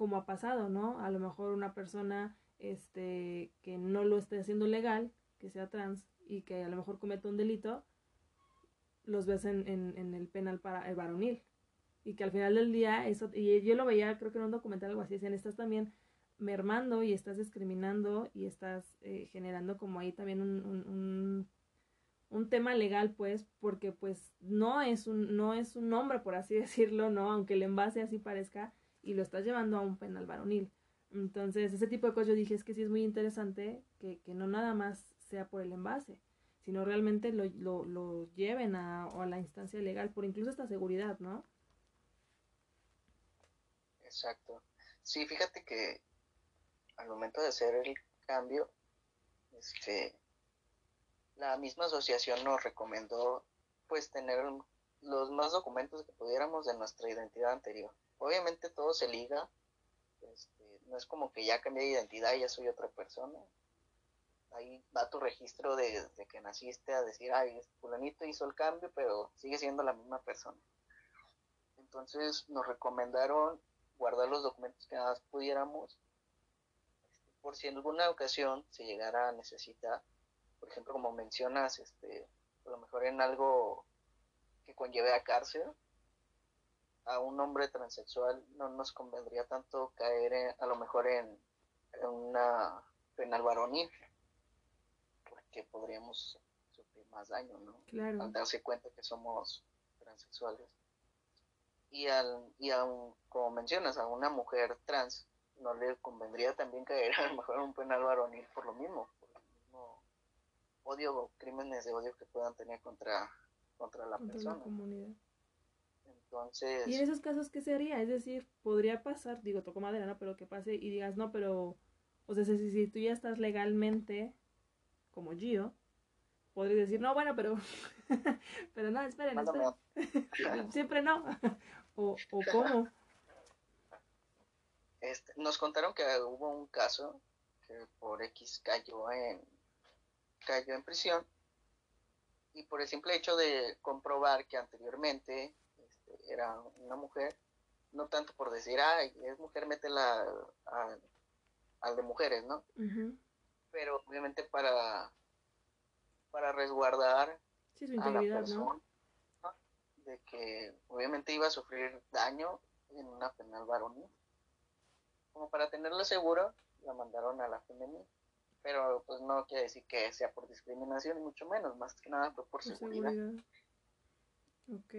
como ha pasado, ¿no? A lo mejor una persona este, que no lo esté haciendo legal, que sea trans y que a lo mejor cometa un delito, los ves en, en, el penal para el varonil. Y que al final del día, eso, y yo lo veía, creo que en un documental algo así, decían, estás también mermando y estás discriminando y estás eh, generando como ahí también un, un, un, tema legal, pues, porque pues no es un, no es un nombre, por así *laughs* decirlo, ¿no? Aunque el envase así parezca, y lo estás llevando a un penal varonil. Entonces, ese tipo de cosas yo dije, es que sí es muy interesante que, que no nada más sea por el envase, sino realmente lo, lo, lo lleven a, a la instancia legal, por incluso esta seguridad, ¿no? Exacto. Sí, fíjate que al momento de hacer el cambio, este, la misma asociación nos recomendó pues tener los más documentos que pudiéramos de nuestra identidad anterior. Obviamente todo se liga este, no es como que ya cambié de identidad y ya soy otra persona. Ahí va tu registro de, que naciste a decir, ay, fulanito hizo el cambio, pero sigue siendo la misma persona. Entonces nos recomendaron guardar los documentos que más pudiéramos, este, por si en alguna ocasión se llegara a necesitar, por ejemplo, como mencionas, este, a lo mejor en algo que conlleve a cárcel, a un hombre transexual no nos convendría tanto caer a lo mejor en, una penal varonil, porque podríamos sufrir más daño, ¿no? Claro. Al darse cuenta que somos transexuales. Y, al, y como mencionas, a una mujer trans no le convendría también caer *laughs* a lo mejor en un penal varonil por lo mismo, por el mismo odio o crímenes de odio que puedan tener contra, contra la persona. La comunidad. Entonces... ¿Y en esos casos qué se haría? Es decir, podría pasar, digo, toco madera, ¿no? Pero que pase y digas, no, pero, o sea, si, si tú ya estás legalmente como Gio, podrías decir, no, bueno, pero, *laughs* pero no, esperen, esperen. *laughs* siempre no. *laughs* o, o cómo. Este, nos contaron que hubo un caso que por X cayó en, cayó en prisión y por el simple hecho de comprobar que anteriormente era una mujer, no tanto por decir, ay, es mujer, métela al de mujeres, ¿no? Pero obviamente para, para resguardar a la persona de que obviamente iba a sufrir daño en una penal varonil. Como para tenerlo seguro, la mandaron a la femenina. Pero pues no quiere decir que sea por discriminación, ni mucho menos, más que nada fue por, seguridad. Ok,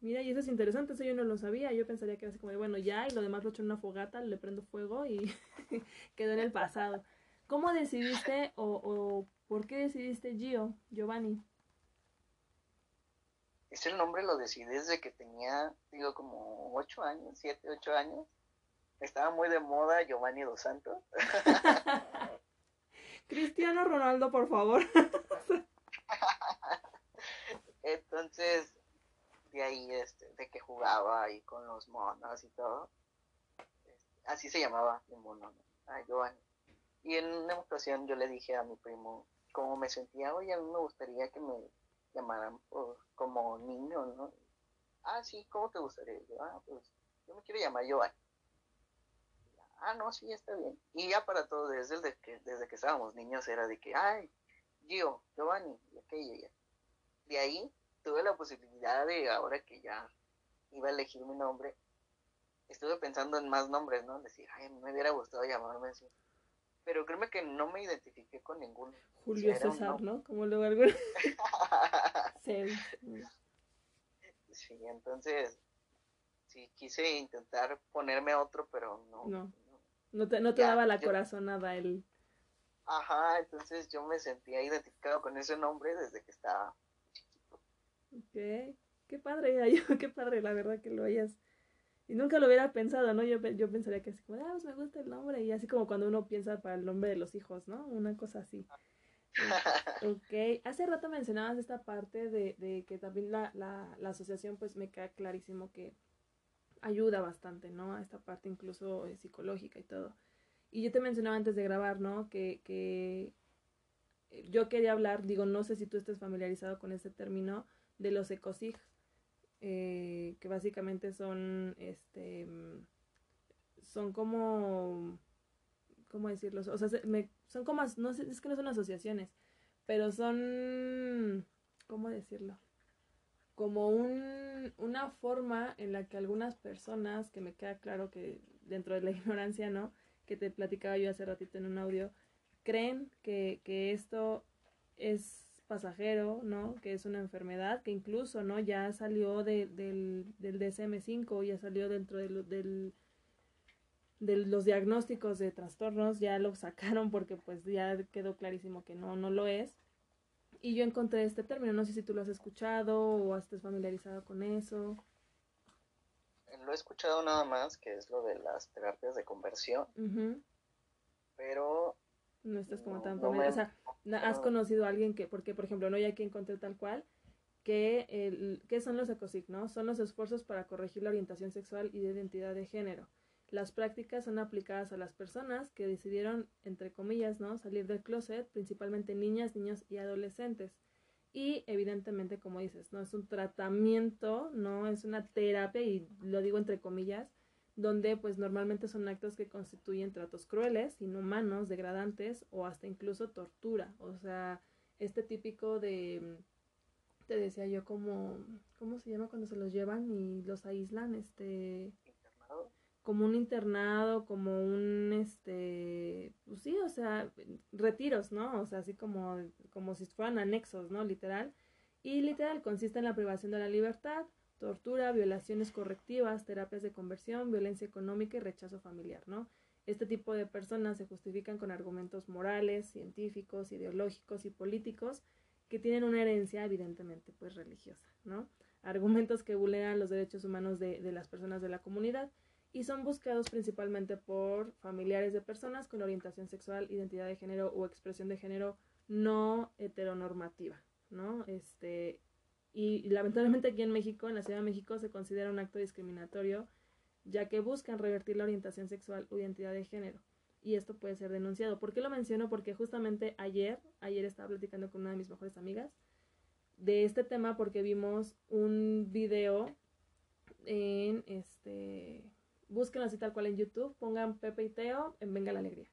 mira, y eso es interesante, eso yo no lo sabía, yo pensaría que era así como de, bueno, ya, y lo demás lo echo en una fogata, le prendo fuego y *laughs* quedó en el pasado. ¿Cómo decidiste o, o por qué decidiste Gio, Giovanni? Ese nombre lo decidí desde que tenía, digo, como ocho años, siete, ocho años. Estaba muy de moda Giovanni Dos Santos. *laughs* Cristiano Ronaldo, por favor. *laughs* Entonces, de ahí, este, de que jugaba ahí con los monos y todo. Este, así se llamaba el mono, a Giovanni. Y en una ocasión yo le dije a mi primo cómo me sentía, oye, a mí me gustaría que me llamaran como niño, ¿no? Ah, sí, ¿cómo te gustaría? Yo, ah, pues yo me quiero llamar Giovanni. Ah, no, sí, está bien. Y ya para todo, desde, que, desde que estábamos niños era de que, ay, Gio, Giovanni, y aquello ya. De ahí tuve la posibilidad de, ahora que ya iba a elegir mi nombre, estuve pensando en más nombres, ¿no? Decir, ay, me hubiera gustado llamarme así. Pero créeme que no me identifiqué con ninguno. Julio César, ¿no? Como luego algo. *laughs* sí. Entonces, sí, quise intentar ponerme otro, pero no. No, no te, no te daba la corazonada el... Ajá, entonces yo me sentía identificado con ese nombre desde que estaba. Ok, qué padre, *laughs* qué padre, la verdad que lo hayas... Y nunca lo hubiera pensado, ¿no? Yo, yo pensaría que así como, ah, pues me gusta el nombre, y así como cuando uno piensa para el nombre de los hijos, ¿no? Una cosa así. *laughs* ok, hace rato mencionabas esta parte de, de que también la, la, la asociación, pues me queda clarísimo que ayuda bastante, ¿no? A esta parte incluso eh, psicológica y todo. Y yo te mencionaba antes de grabar, ¿no? Que, que yo quería hablar, digo, no sé si tú estés familiarizado con ese término, de los ecosig, eh, que básicamente son, este, son como, ¿cómo decirlo? O sea, son como, no sé, es que no son asociaciones, pero son, ¿cómo decirlo? como un, una forma en la que algunas personas, que me queda claro que dentro de la *laughs* ignorancia, ¿no? Que te platicaba yo hace ratito en un audio, creen que, que esto es pasajero, ¿no? Que es una enfermedad que incluso, ¿no? Ya salió de, del, del DSM-5, ya salió dentro de, del, de los diagnósticos de trastornos, ya lo sacaron porque pues ya quedó clarísimo que no, no lo es. Y yo encontré este término, no sé si tú lo has escuchado o estés familiarizado con eso. Lo he escuchado nada más, que es lo de las terapias de conversión, pero... No estás como tan familiarizado. O sea, has conocido a alguien que, porque por ejemplo, no hay aquí encontré tal cual, que, el, ¿qué son los ecosignos? Son los esfuerzos para corregir la orientación sexual y de identidad de género. Las prácticas son aplicadas a las personas que decidieron, entre comillas, ¿no? salir del closet, principalmente niñas, niños y adolescentes. Y evidentemente, como dices, no es un tratamiento, no es una terapia, y lo digo entre comillas, donde pues normalmente son actos que constituyen tratos crueles, inhumanos, degradantes o hasta incluso tortura. O sea, este típico de, te decía yo como, ¿cómo se llama cuando se los llevan y los aíslan? Este como un internado, como un, este, pues sí, o sea, retiros, ¿no? O sea, así como, como si fueran anexos, ¿no? Literal. Y literal consiste en la privación de la libertad, tortura, violaciones correctivas, terapias de conversión, violencia económica y rechazo familiar, ¿no? Este tipo de personas se justifican con argumentos morales, científicos, ideológicos y políticos que tienen una herencia evidentemente pues religiosa, ¿no? Argumentos que vulneran los derechos humanos de, de las personas de la comunidad y son buscados principalmente por familiares de personas con orientación sexual, identidad de género o expresión de género no heteronormativa, ¿no? Este, y, lamentablemente aquí en México, en la Ciudad de México, se considera un acto discriminatorio, ya que buscan revertir la orientación sexual o identidad de género. Y esto puede ser denunciado. ¿Por qué lo menciono? Porque justamente ayer, ayer estaba platicando con una de mis mejores amigas de este tema porque vimos un video en este búsquenlo así tal cual en YouTube, pongan Pepe y Teo en Venga la Alegría.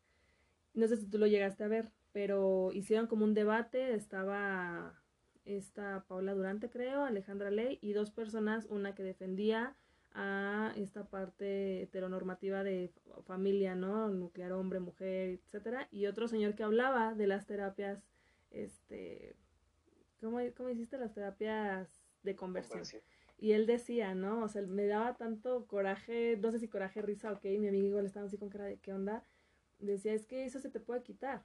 No sé si tú lo llegaste a ver, pero hicieron como un debate, estaba esta Paula Durante, creo, Alejandra Ley, y dos personas, una que defendía a esta parte heteronormativa de familia, ¿no? Nuclear hombre, mujer, etcétera, y otro señor que hablaba de las terapias, este, ¿cómo, cómo hiciste las terapias de conversión? y él decía, ¿no? O sea, me daba tanto coraje, no sé si coraje, risa, ok, mi amigo igual estaba así con cara de qué onda. Decía, es que eso se te puede quitar.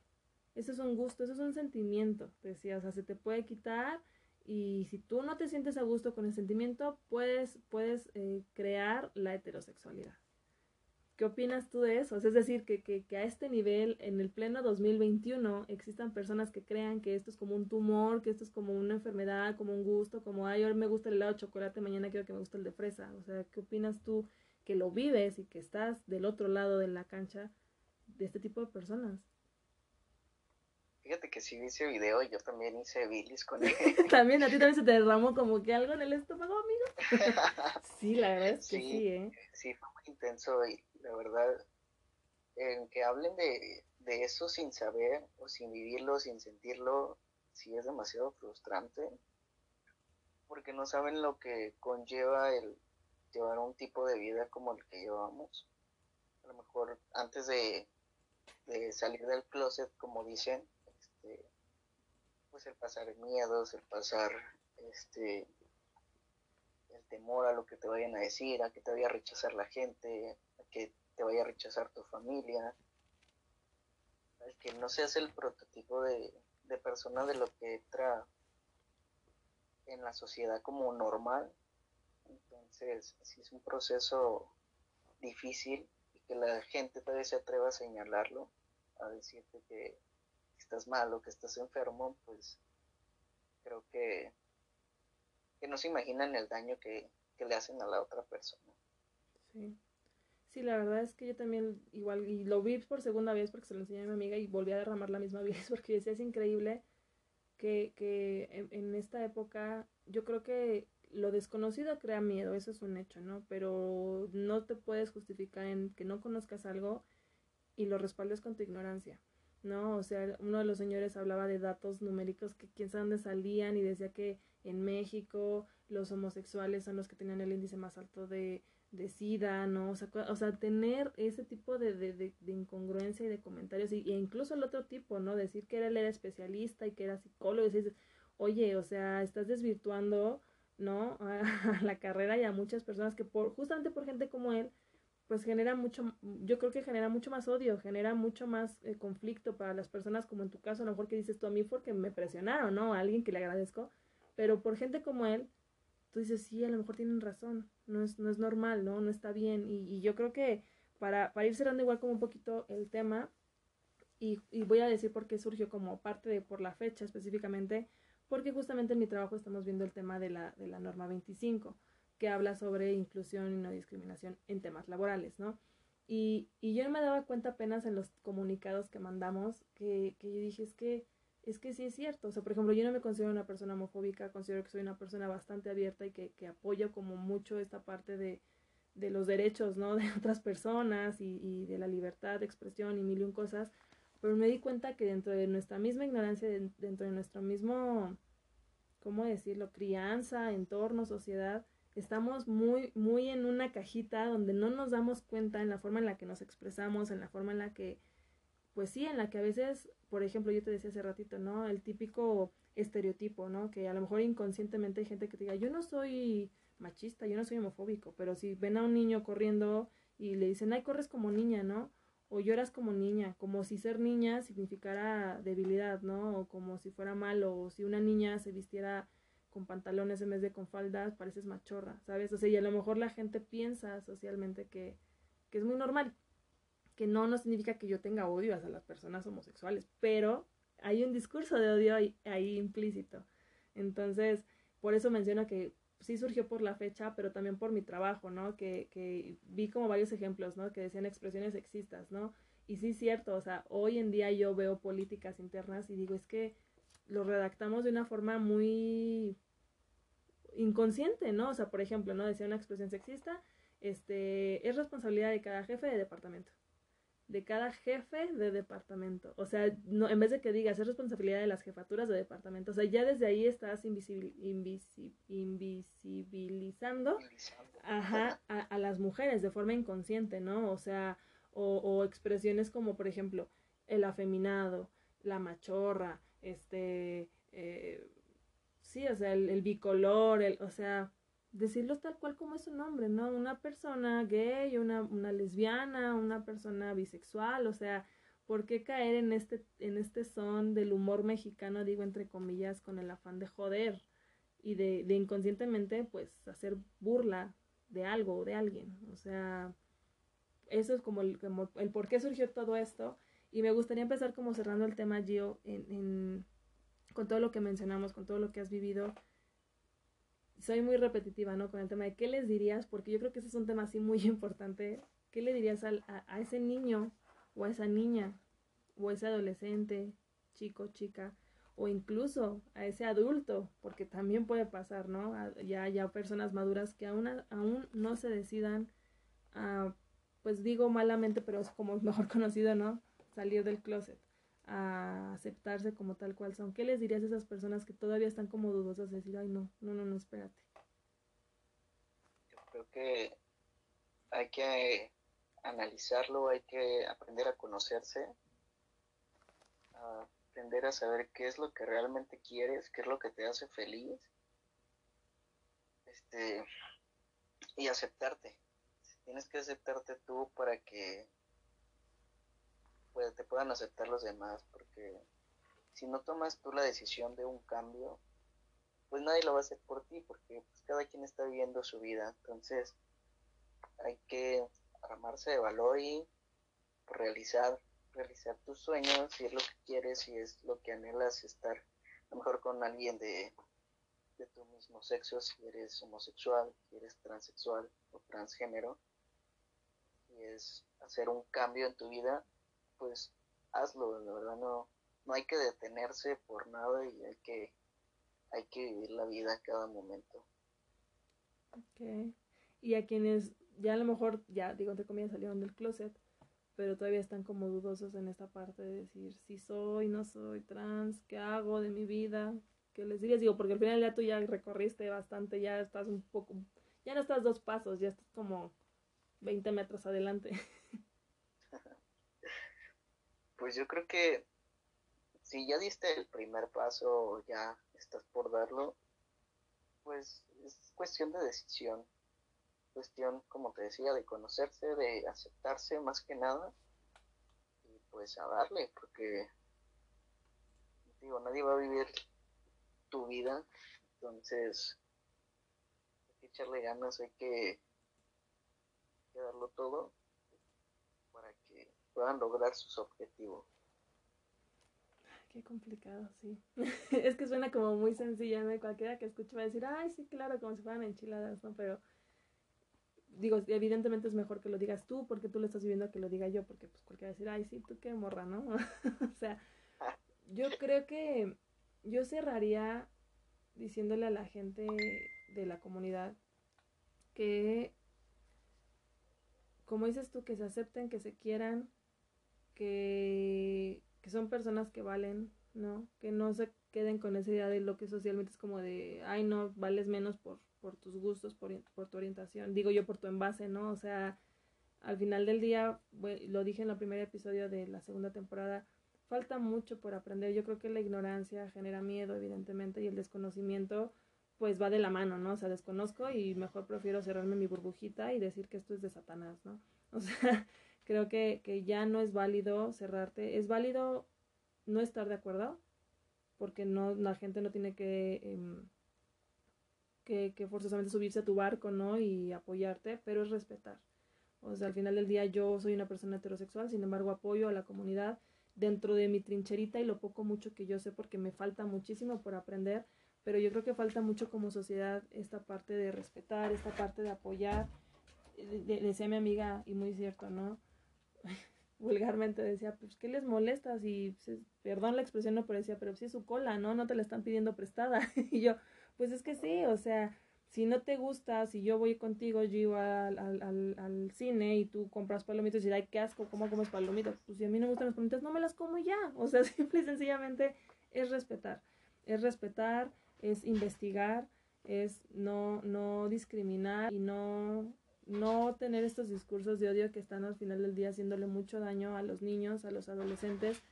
Eso es un gusto, eso es un sentimiento. Decía, o sea, se te puede quitar y si tú no te sientes a gusto con el sentimiento, puedes, puedes eh, crear la heterosexualidad. ¿Qué opinas tú de eso? es decir, que, que, que, a este nivel, en el pleno 2021, existan personas que crean que esto es como un tumor, que esto es como una enfermedad, como un gusto, como, ay, hoy me gusta el helado de chocolate, mañana quiero que me guste el de fresa. O sea, ¿qué opinas tú que lo vives y que estás del otro lado de la cancha de este tipo de personas? Fíjate que sí ese video, yo también hice bilis con él. *laughs* también, a ti también se te derramó como que algo en el estómago, amigo. *laughs* sí, la verdad es que sí, sí, ¿eh? Sí, fue muy intenso y la verdad, en que hablen de, de eso sin saber o sin vivirlo, sin sentirlo, sí es demasiado frustrante, porque no saben lo que conlleva el llevar un tipo de vida como el que llevamos. A lo mejor antes de, de salir del closet, como dicen, este, pues el pasar miedos, el pasar este el temor a lo que te vayan a decir, a que te vaya a rechazar la gente, que te vaya a rechazar tu familia, el que no seas el prototipo de, persona de lo que entra en la sociedad como normal. Entonces, si es un proceso difícil y que la gente todavía se atreva a señalarlo, a decirte que estás mal o que estás enfermo, pues creo que, que no se imaginan el daño que, que le hacen a la otra persona. Sí. Sí, la verdad es que yo también igual, y lo vi por segunda vez porque se lo enseñé a mi amiga y volví a derramar la misma *laughs* vez porque decía, es increíble que, que en, esta época yo creo que lo desconocido crea miedo, eso es un hecho, ¿no? Pero no te puedes justificar en que no conozcas algo y lo respaldes con tu ignorancia, ¿no? O sea, uno de los señores hablaba de datos numéricos que quién sabe dónde salían y decía que en México los homosexuales son los que tenían el índice más alto de de SIDA, ¿no? O sea, o sea tener ese tipo de, de, de, incongruencia y de comentarios, y, e incluso el otro tipo, ¿no? Decir que él era especialista y que era psicólogo, y dices, oye, o sea, estás desvirtuando, ¿no? *laughs* A, la carrera y a muchas personas que por, justamente por gente como él, pues genera mucho, yo creo que genera mucho más odio, genera mucho más eh, conflicto para las personas, como en tu caso, a lo mejor que dices tú a mí porque me presionaron, ¿no? A alguien que le agradezco, pero por gente como él, tú dices, sí, a lo mejor tienen razón, no es, no es normal, ¿no? No está bien. Y, y yo creo que para, para ir cerrando igual como un poquito el tema, y, y, voy a decir por qué surgió como parte de por la fecha específicamente, porque justamente en mi trabajo estamos viendo el tema de la, de la norma 25, que habla sobre inclusión y no discriminación en temas laborales, ¿no? Y, yo me daba cuenta apenas en los comunicados que mandamos que, yo dije, es que es que sí es cierto. O sea, por ejemplo, yo no me considero una persona homofóbica, considero que soy una persona bastante abierta y que, que apoyo como mucho esta parte de, de los derechos, ¿no? *laughs* De otras personas y, y, de la libertad de expresión y mil y un cosas. Pero me di cuenta que dentro de nuestra misma ignorancia, dentro de nuestro mismo, ¿cómo decirlo? Crianza, entorno, sociedad, estamos muy, muy en una cajita donde no nos damos cuenta en la forma en la que nos expresamos, en la forma en la que pues sí, en la que a veces, por ejemplo, yo te decía hace ratito, ¿no? El típico estereotipo, ¿no? Que a lo mejor inconscientemente hay gente que te diga, yo no soy machista, yo no soy homofóbico, pero si ven a un niño corriendo y le dicen, ay, corres como niña, ¿no? O lloras como niña, como si ser niña significara debilidad, ¿no? O como si fuera malo, o si una niña se vistiera con pantalones en vez de con faldas, pareces machorra, ¿sabes? O sea, y a lo mejor la gente piensa socialmente que, que es muy normal, que no, no significa que yo tenga odio hacia las personas homosexuales, pero hay un discurso de odio ahí, implícito. Entonces, por eso menciono que sí surgió por la fecha, pero también por mi trabajo, ¿no? Que, que vi como varios ejemplos, ¿no? Que decían expresiones sexistas, ¿no? Y sí cierto, o sea, hoy en día yo veo políticas internas y digo, es que lo redactamos de una forma muy inconsciente, ¿no? O sea, por ejemplo, ¿no? Decía una expresión sexista, este, es responsabilidad de cada jefe de departamento de cada jefe de departamento. O sea, en vez de que digas es responsabilidad de las jefaturas de departamento, o sea, ya desde ahí estás invisibilizando ajá, a, las mujeres de forma inconsciente, ¿no? O sea, o, expresiones como, por ejemplo, el afeminado, la machorra, este, eh, sí, o sea, el, bicolor, el, o sea, decirlo tal cual como es su nombre, ¿no? Una persona gay, una, una lesbiana, una persona bisexual, o sea, ¿por qué caer en este, en este son del humor mexicano, digo entre comillas, con el afán de joder y de, de inconscientemente, pues, hacer burla de algo o de alguien? O sea, eso es como el, como el por qué surgió todo esto. Y me gustaría empezar como cerrando el tema, Gio, en, con todo lo que mencionamos, con todo lo que has vivido soy muy repetitiva, ¿no? Con el tema de qué les dirías, porque yo creo que ese es un tema así muy *laughs* importante. ¿Qué le dirías al, a, ese niño o a esa niña o a ese adolescente, chico, chica, o incluso a ese adulto, porque también puede pasar, ¿no? ya, ya personas maduras que aún, aún no se decidan a, pues digo malamente, pero es como mejor *laughs* conocido, ¿no? Salir del closet a aceptarse como tal cual son. ¿Qué les dirías a esas personas que todavía están como dudosas de decir, ay, no, no, no, no, espérate? Yo creo que hay que analizarlo, hay que aprender a conocerse, aprender a saber qué es lo que realmente quieres, qué es lo que te hace feliz, este, y aceptarte. Tienes que aceptarte tú para que te puedan aceptar los demás, porque si no tomas tú la decisión de un cambio, pues nadie lo va a hacer por ti, porque pues, cada quien está viviendo su vida. Entonces, hay que armarse de valor y realizar, realizar tus sueños, si es lo que quieres, si es lo que anhelas, estar a lo mejor con alguien de, de tu mismo sexo, si eres homosexual, si eres transexual o transgénero, y es hacer un cambio en tu vida, pues hazlo, la verdad no, no hay que detenerse por nada y hay que, hay que vivir la vida a cada momento. Ok. Y a quienes ya a lo mejor, ya digo entre comillas, salieron del closet, pero todavía están como dudosos en esta parte de decir si soy, no soy trans, qué hago de mi vida, qué les dirías, digo, porque al final ya tú ya recorriste bastante, ya estás un poco, ya no estás dos pasos, ya estás como 20 metros adelante. *laughs* Pues yo creo que si ya diste el primer paso o ya estás por darlo, pues es cuestión de decisión, cuestión, como te decía, de conocerse, de aceptarse más que nada y pues a darle, porque digo, nadie va a vivir tu vida, entonces hay que echarle ganas, hay que, hay que darlo todo puedan lograr sus objetivos. Qué complicado, sí. *laughs* es que suena como muy sencilla, ¿no? Cualquiera que escuche va a decir, ay, sí, claro, como si fueran enchiladas, ¿no? Pero, digo, evidentemente es mejor que lo digas tú, porque tú lo estás viviendo que lo diga yo, porque pues cualquiera va a decir, ay, sí, tú qué morra, ¿no? *laughs* o sea, yo creo que yo cerraría diciéndole a la gente de la comunidad que, como dices tú, que se acepten, que se quieran, que, son personas que valen, ¿no? Que no se queden con esa idea de lo que socialmente es como de, ay, no, vales menos por, por tus gustos, por, por tu orientación, digo yo por tu envase, ¿no? O sea, al final del día, lo dije en el primer episodio de la segunda temporada, falta mucho por aprender. Yo creo que la ignorancia genera miedo, evidentemente, y el desconocimiento, pues va de la mano, ¿no? O sea, desconozco y mejor prefiero cerrarme mi burbujita y decir que esto es de Satanás, ¿no? *laughs* O sea, creo que, que ya no es válido cerrarte. Es válido no estar de acuerdo, porque no, la gente no tiene que, em, que, que, forzosamente subirse a tu barco, ¿no? Y apoyarte, pero es respetar. O sea, al final del día yo soy una persona heterosexual, sin embargo apoyo a la comunidad dentro de mi trincherita y lo poco mucho que yo sé porque me falta muchísimo por aprender, pero yo creo que falta mucho como sociedad esta parte de respetar, esta parte de apoyar. Decía mi amiga, y muy cierto, ¿no? *laughs* vulgarmente decía, pues, ¿qué les molesta? Si, perdón la expresión, no, pero decía, pero si es su cola, ¿no? No te la están pidiendo prestada. *laughs* y yo, pues es que sí, o sea, si no te gusta, si yo voy contigo, yo iba al, al, al, cine y tú compras palomitas y ay, qué asco, ¿cómo comes palomitas? Pues si a mí no me gustan las palomitas, no me las como ya. O sea, *laughs* simple y sencillamente es respetar. Es respetar, es investigar, es no, no discriminar y no no tener estos discursos de odio que están al final del día haciéndole mucho daño a los niños, a los adolescentes,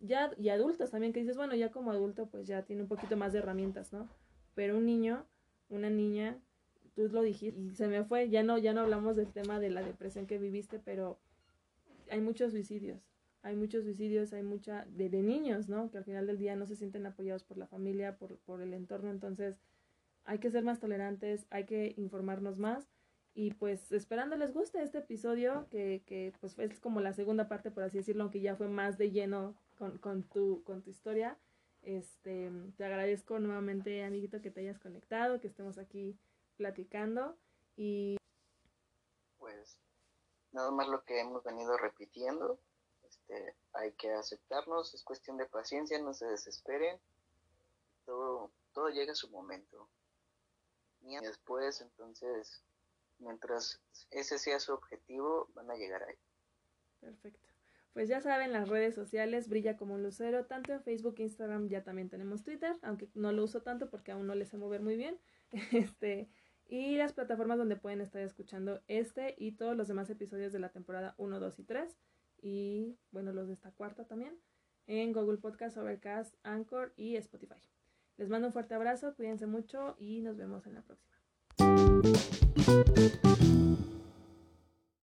ya y adultos también que dices, bueno, ya como adulto pues ya tiene un poquito más de herramientas, ¿no? Pero un niño, una niña tú lo dijiste y se me fue, ya no, ya no hablamos del tema de la depresión que viviste, pero hay muchos suicidios, hay muchos suicidios, hay mucha, de, de niños, ¿no? Que al final del día no se sienten apoyados por la familia, por, por el entorno, entonces hay que ser más tolerantes, hay que informarnos más y pues esperando les guste este episodio que, que pues es como la segunda parte por así decirlo, aunque ya fue más de lleno con, con, tu, con tu historia. Este, te agradezco nuevamente, amiguito, que te hayas conectado, que estemos aquí platicando y pues nada más lo que hemos venido repitiendo. Este, hay que aceptarnos, es cuestión de paciencia, no se desesperen. Todo, todo llega a su momento. Y después, entonces, mientras ese sea su objetivo, van a llegar ahí. Perfecto. Pues ya saben, las redes sociales brilla como un lucero, tanto en Facebook, Instagram, ya también tenemos Twitter, aunque no lo uso tanto porque aún no le sé mover muy bien. *laughs* Este, y las plataformas donde pueden estar escuchando este y todos los demás episodios de la temporada 1, 2 y 3 y bueno, los de esta cuarta también en Google Podcast, Overcast, Anchor y Spotify. Les mando un fuerte abrazo, cuídense mucho y nos vemos en la próxima. Thank you.